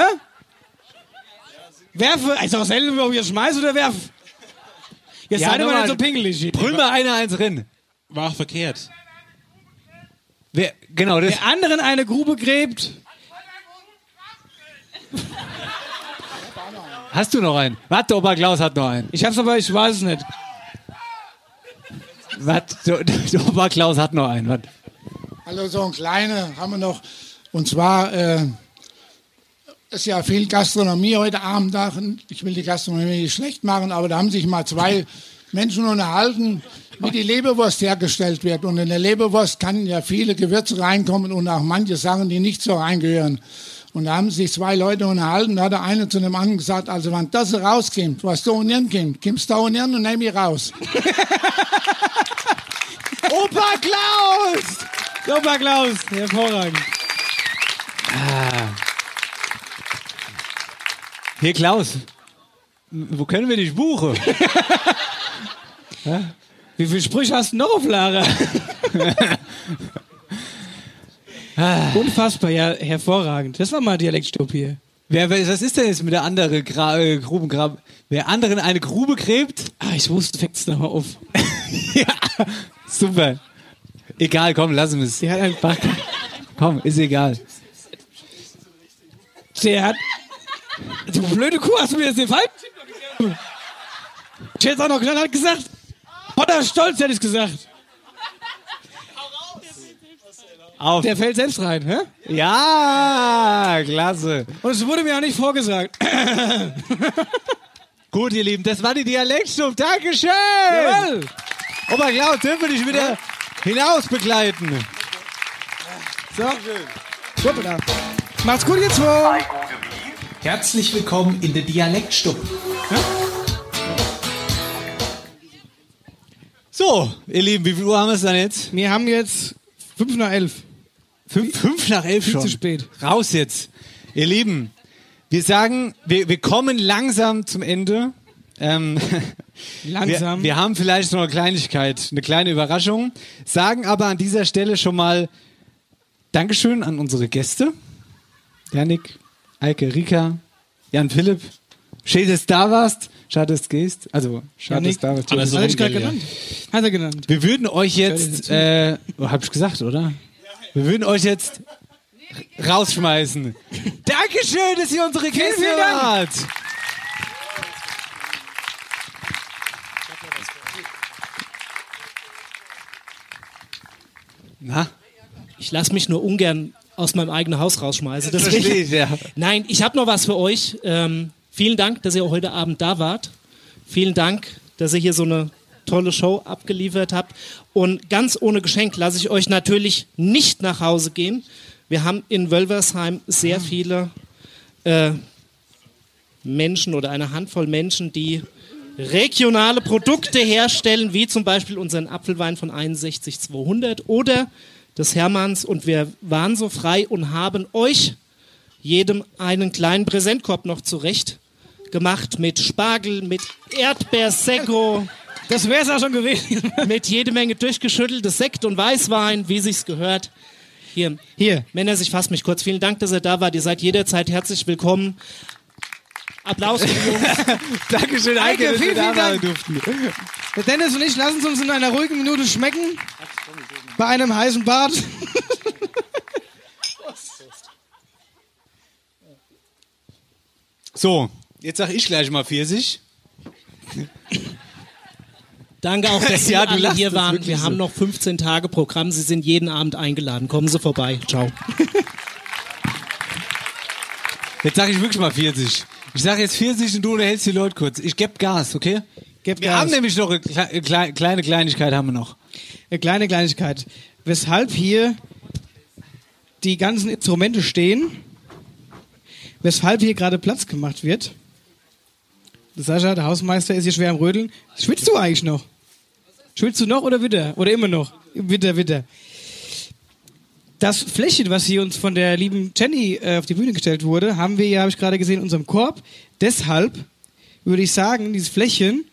Werfe, ist doch dasselbe, ob ich schmeiße oder werf. Jetzt Ja, seid ihr mal nicht so pingelig. brüll mal einer eins rein. war verkehrt. Wer, genau, das. Wer anderen eine Grube gräbt, Hast du noch einen? Warte, der Oberklaus hat noch einen. ich hab's aber, ich weiß es nicht. Warte, der, der Oberklaus hat noch einen. Warte. Also so ein kleiner haben wir noch. Und zwar äh, ist ja viel Gastronomie heute Abend da. Ich will die Gastronomie nicht schlecht machen, aber da haben sich mal zwei Menschen unterhalten, wie die Leberwurst hergestellt wird. Und in der Leberwurst kann ja viele Gewürze reinkommen und auch manche Sachen, die nicht so reingehören. Und da haben sich zwei Leute unterhalten, da hat der eine zu dem anderen gesagt, also wenn das rauskommt, was da unten kommt, kommst du da unten und nimm mich raus. Oberklaus! Oberklaus, hervorragend. Hier, Klaus. Wo können wir dich buchen? Wie viele Sprüche hast du noch auf Lara? Unfassbar, ja, hervorragend. Das war mal Dialektstub hier. Wer, wer, was ist denn jetzt mit der anderen Gra äh, Grubengrab? Wer anderen eine Grube gräbt? Ah, ich wusste, fängt's nochmal auf. ja, super. Egal, komm, lassen wir es. Der hat einfach, Komm, ist egal. der hat, Du blöde Kuh, hast du mir jetzt den gegeben? Ich hätte es auch noch knallhart gesagt. Potter Stolz hätte ich gesagt. Auf. Der fällt selbst rein, hä? Ja, klasse. Und es wurde mir auch nicht vorgesagt. Gut, ihr Lieben, das war die Dialektstube. Dankeschön. Jawohl. Opa Klaus, dürfen wir dich wieder hinaus begleiten. So. Hoppala. Macht's gut, ihr zwei. Herzlich willkommen in der Dialektstube. So, ihr Lieben, wie viel Uhr haben wir es dann jetzt? Wir haben jetzt 5 nach 11. Fünf, fünf nach elf Viel schon. zu spät. Raus jetzt. Ihr Lieben, wir sagen, wir, wir kommen langsam zum Ende. Ähm, Langsam. Wir, wir haben vielleicht noch eine Kleinigkeit, eine kleine Überraschung, sagen aber an dieser Stelle schon mal Dankeschön an unsere Gäste. Janik, Eike, Rika, Jan Philipp. Schön, dass du da warst. Schade, dass du gehst. Also, schade, dass du da warst. Aber so Hat ich gerade genannt. Hat er genannt. Wir würden euch jetzt, äh, oh, hab ich gesagt, oder? Wir würden euch jetzt rausschmeißen. Dankeschön, dass ihr unsere Dank. wart. Na, Ich lasse mich nur ungern aus meinem eigenen Haus rausschmeißen. das Deswegen- verstehe ich, ja. Nein, ich habe noch was für euch. Ähm, vielen Dank, dass ihr heute Abend da wart. Vielen Dank, dass ihr hier so eine tolle Show abgeliefert habt. Und ganz ohne Geschenk lasse ich euch natürlich nicht nach Hause gehen. Wir haben in Wölversheim sehr viele äh, Menschen oder eine Handvoll Menschen, die regionale Produkte herstellen, wie zum Beispiel unseren Apfelwein von 61200 oder des Hermanns. Und wir waren so frei und haben euch jedem einen kleinen Präsentkorb noch zurecht gemacht mit Spargel, mit Erdbeersekko, Das wär's auch schon gewesen. mit jede Menge durchgeschütteltes Sekt und Weißwein, wie sich's gehört. Hier, Hier. Männer, ich fasse mich kurz. Vielen Dank, dass ihr da wart. Ihr seid jederzeit herzlich willkommen. Applaus für die Jungs. Dankeschön, Eike, Eike, dass wir vielen, da vielen Dank. durften. Der Dennis und ich lassen es uns in einer ruhigen Minute schmecken. Bei einem heißen Bad. So, jetzt sag ich gleich mal Pfirsich. Danke auch, dass Sie Ja, alle hier waren. Wir so. haben noch 15 Tage Programm. Sie sind jeden Abend eingeladen. Kommen Sie vorbei. Ciao. Jetzt sag ich wirklich mal Pfirsich. Ich sag jetzt Pfirsich und du hältst die Leute kurz. Ich geb Gas, okay? Geb Wir Gas. haben nämlich noch eine kle kle kleine Kleinigkeit haben wir noch. Eine kleine Kleinigkeit. Weshalb hier die ganzen Instrumente stehen, weshalb hier gerade Platz gemacht wird. Sascha, der Hausmeister, ist hier schwer am Rödeln. Schwitzt du eigentlich noch? Schwitzt du noch oder wieder? Oder immer noch? Wieder, wieder. Das Fläschchen, was hier uns von der lieben Jenny äh, auf die Bühne gestellt wurde, haben wir ja, habe ich gerade gesehen, in unserem Korb. Deshalb würde ich sagen, dieses Fläschchen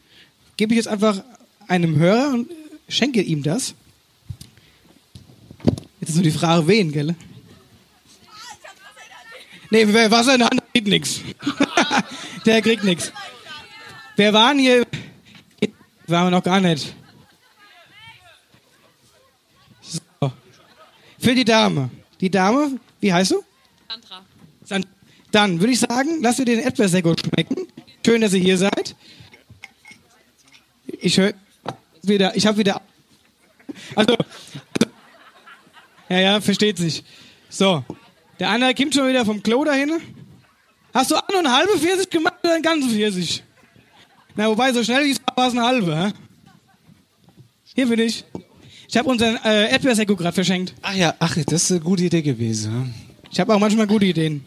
gebe ich jetzt einfach einem Hörer und schenke ihm das. Jetzt ist nur die Frage, wen, gell? Nee, wer Wasser in der Hand kriegt nix. Der kriegt nix. Wer waren hier? Waren wir noch gar nicht. So. Für die Dame. Die Dame, wie heißt du? Sandra. San- Dann würde ich sagen, lasst ihr den Erdbeersekko schmecken. Schön, dass ihr hier seid. Ich höre wieder, ich habe wieder. Also, ja, ja, versteht sich. So, der andere kommt schon wieder vom Klo dahin. Hast du nur eine halbe Pfirsich gemacht oder einen ganzen Pfirsich? Na, wobei, so schnell wie es war, war es eine halbe. Hä? Hier bin ich. Ich habe unseren äh, Erdbeersekko gerade verschenkt. Ach ja, ach, das ist eine gute Idee gewesen. ja. Ich habe auch manchmal gute Ideen.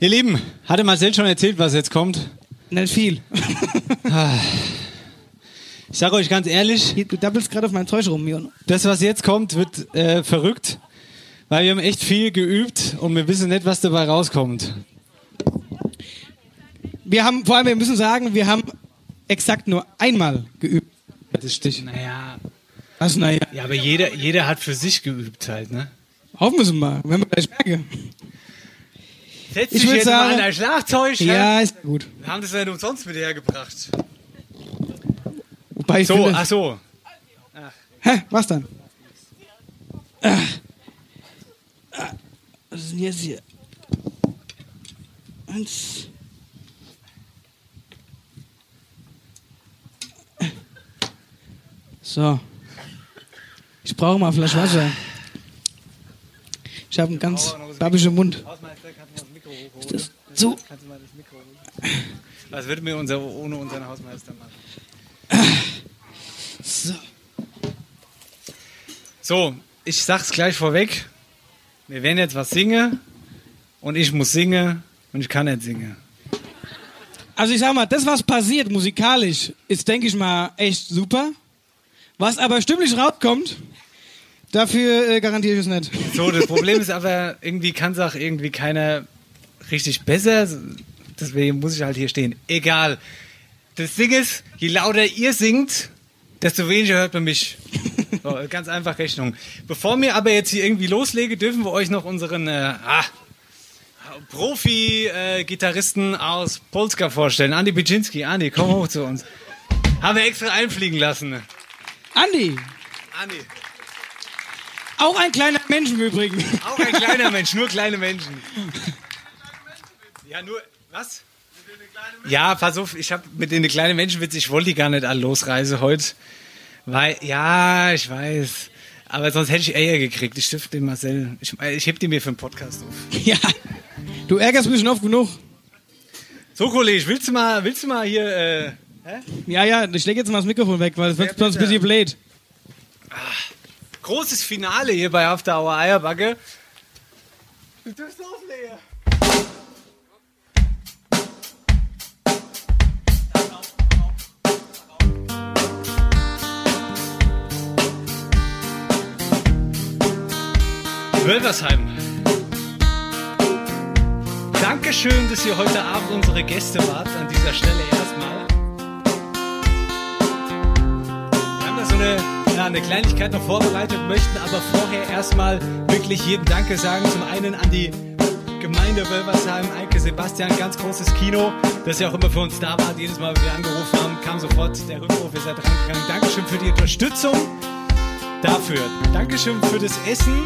Ihr Lieben, hatte Marcel schon erzählt, was jetzt kommt? Nicht viel. Ich sage euch ganz ehrlich, Hier, Du dabbelst gerade auf mein Zeug rum, Jon. das, was jetzt kommt, wird äh, verrückt, weil wir haben echt viel geübt und wir wissen nicht, was dabei rauskommt. Wir haben, vor allem, wir müssen sagen, wir haben exakt nur einmal geübt. Das Stich. Naja. Was, naja. Ja, aber jeder, jeder hat für sich geübt halt, ne? Hoffen wir es mal, wenn wir gleich merken. Setz Ich dich jetzt sagen- mal an dein Schlagzeug. Ja, ist gut. Wir haben das nicht umsonst mit hergebracht. Wobei ich So, finde, ach so. Hä, was dann? Ah. Ah. Was ist denn jetzt hier? Eins, So. Ich brauche mal eine Flasche Wasser. Ich habe einen ganz babbischen Mund. Ist das zu? Was würde mir unser, ohne unseren Hausmeister machen? So. So, ich sag's gleich vorweg. Wir werden jetzt was singen und ich muss singen und ich kann nicht singen. Also ich sag mal, das, was passiert musikalisch, ist, denke ich mal, echt super. Was aber stimmlich rauskommt, dafür äh, garantiere ich es nicht. So, das Problem ist aber, irgendwie kann es auch irgendwie keiner richtig besser. Deswegen muss ich halt hier stehen. Egal. Das Ding ist, je lauter ihr singt, desto weniger hört man mich. So, ganz einfach Rechnung. Bevor wir aber jetzt hier irgendwie loslege, dürfen wir euch noch unseren äh, ah, Profi-Gitarristen aus Polska vorstellen. Andi Bijinski. Andi, komm hoch zu uns. Haben wir extra einfliegen lassen. Andi, Andi. auch ein kleiner Mensch im Übrigen. Auch ein kleiner Mensch, nur kleine Menschen. Ja, nur, was? Ja, pass auf, ich habe mit den kleinen Menschenwitz, ich wollte die gar nicht alle losreise heute. Weil, ja, ich weiß. Aber sonst hätte ich Eier gekriegt. Ich stifte den Marcel. Ich, ich heb die mir für den Podcast auf. Ja, du ärgerst mich schon oft genug. So, Kollege, willst du mal, willst du mal hier, äh, Ja, ja, ich leg jetzt mal das Mikrofon weg, weil es wird sonst ein bisschen blöd. großes Finale hier bei After Hour Eierbacke. Du darfst loslegen. Wölversheim. Dankeschön, dass ihr heute Abend unsere Gäste wart. An dieser Stelle erstmal. Da so eine, ja, Kleinigkeit noch vorbereitet, möchten aber vorher erstmal wirklich jedem Danke sagen. Zum einen an die Gemeinde Wölversheim, Eike Sebastian, ganz großes Kino, dass ihr auch immer für uns da wart. Jedes Mal, wenn wir angerufen haben, kam sofort der Rückruf, ihr seid reingegangen. Dankeschön für die Unterstützung dafür. Dankeschön für das Essen,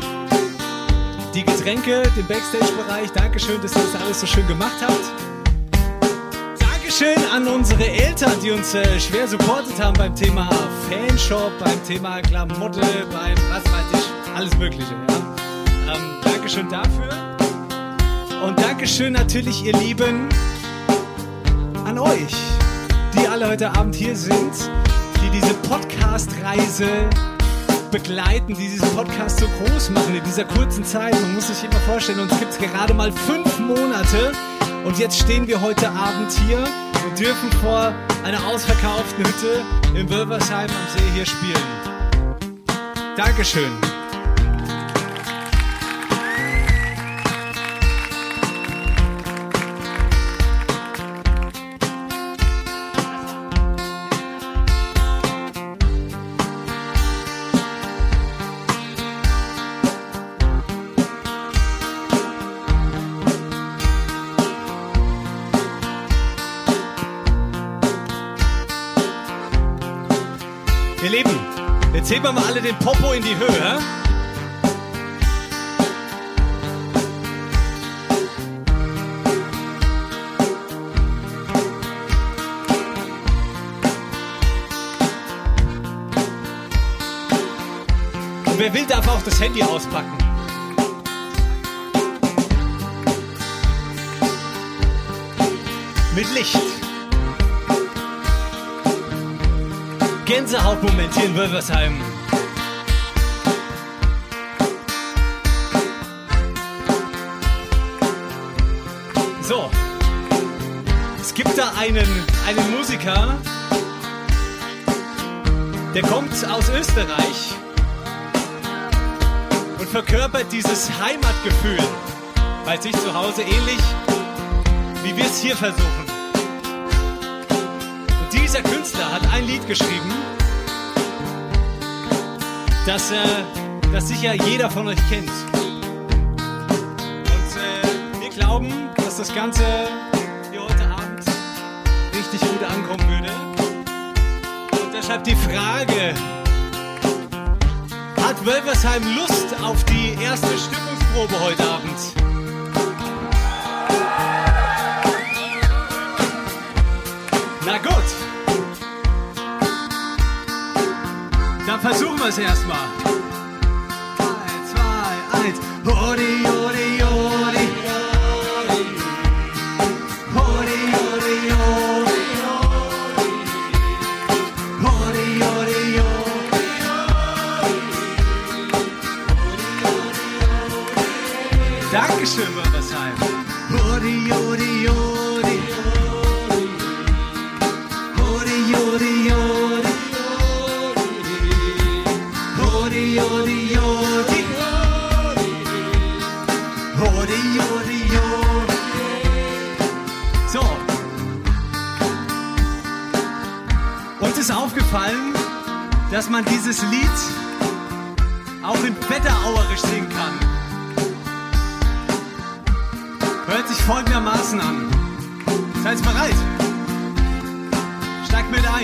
die Getränke, den Backstage-Bereich. Dankeschön, dass ihr das alles so schön gemacht habt. Dankeschön an unsere Eltern, die uns äh, schwer supportet haben beim Thema Fanshop, beim Thema Klamotte, beim was weiß ich, alles Mögliche. Ja. Ähm, Dankeschön dafür. Und Dankeschön natürlich, ihr Lieben, an euch, die alle heute Abend hier sind, die diese Podcast-Reise begleiten, die diesen Podcast so groß machen in dieser kurzen Zeit. Man muss sich immer vorstellen, uns gibt es gerade mal fünf Monate und jetzt stehen wir heute Abend hier und dürfen vor einer ausverkauften Hütte in Wölversheim am See hier spielen. Dankeschön. Jetzt heben wir mal alle den Popo in die Höhe. Und wer will, darf auch das Handy auspacken. Mit Licht. Gänsehautmoment hier in Wölversheim. So. Es gibt da einen, einen Musiker, der kommt aus Österreich und verkörpert dieses Heimatgefühl bei sich zu Hause ähnlich, wie wir es hier versuchen. Dieser Künstler hat ein Lied geschrieben, das, äh, das sicher jeder von euch kennt. Und äh, wir glauben, dass das Ganze hier heute Abend richtig gut ankommen würde. Und deshalb die Frage, hat Wölversheim Lust auf die erste Stimmungsprobe heute Abend? Versuchen wir es erstmal. 3, 2, 1. Odi, odi, odi.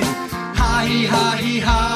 high, high, high.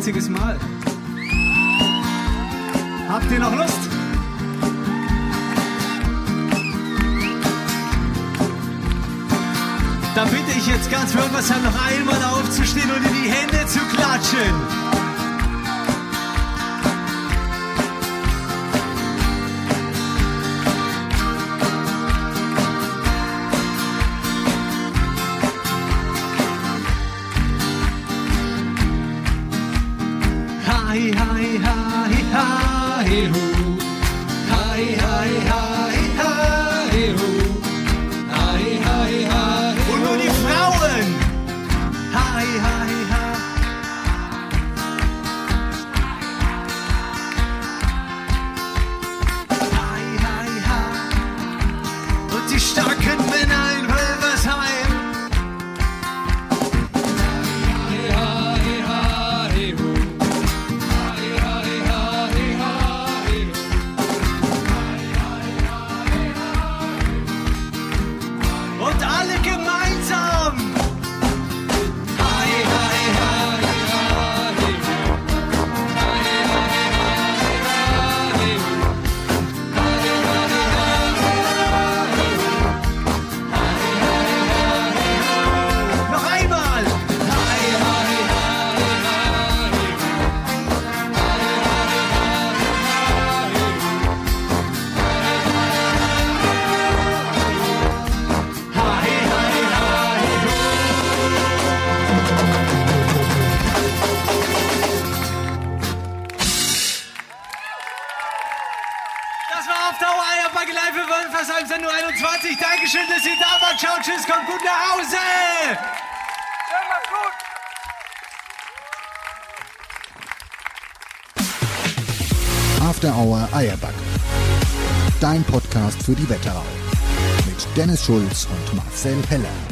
einziges Mal. für die Wetterau. Mit Dennis Schulz und Marcel Heller.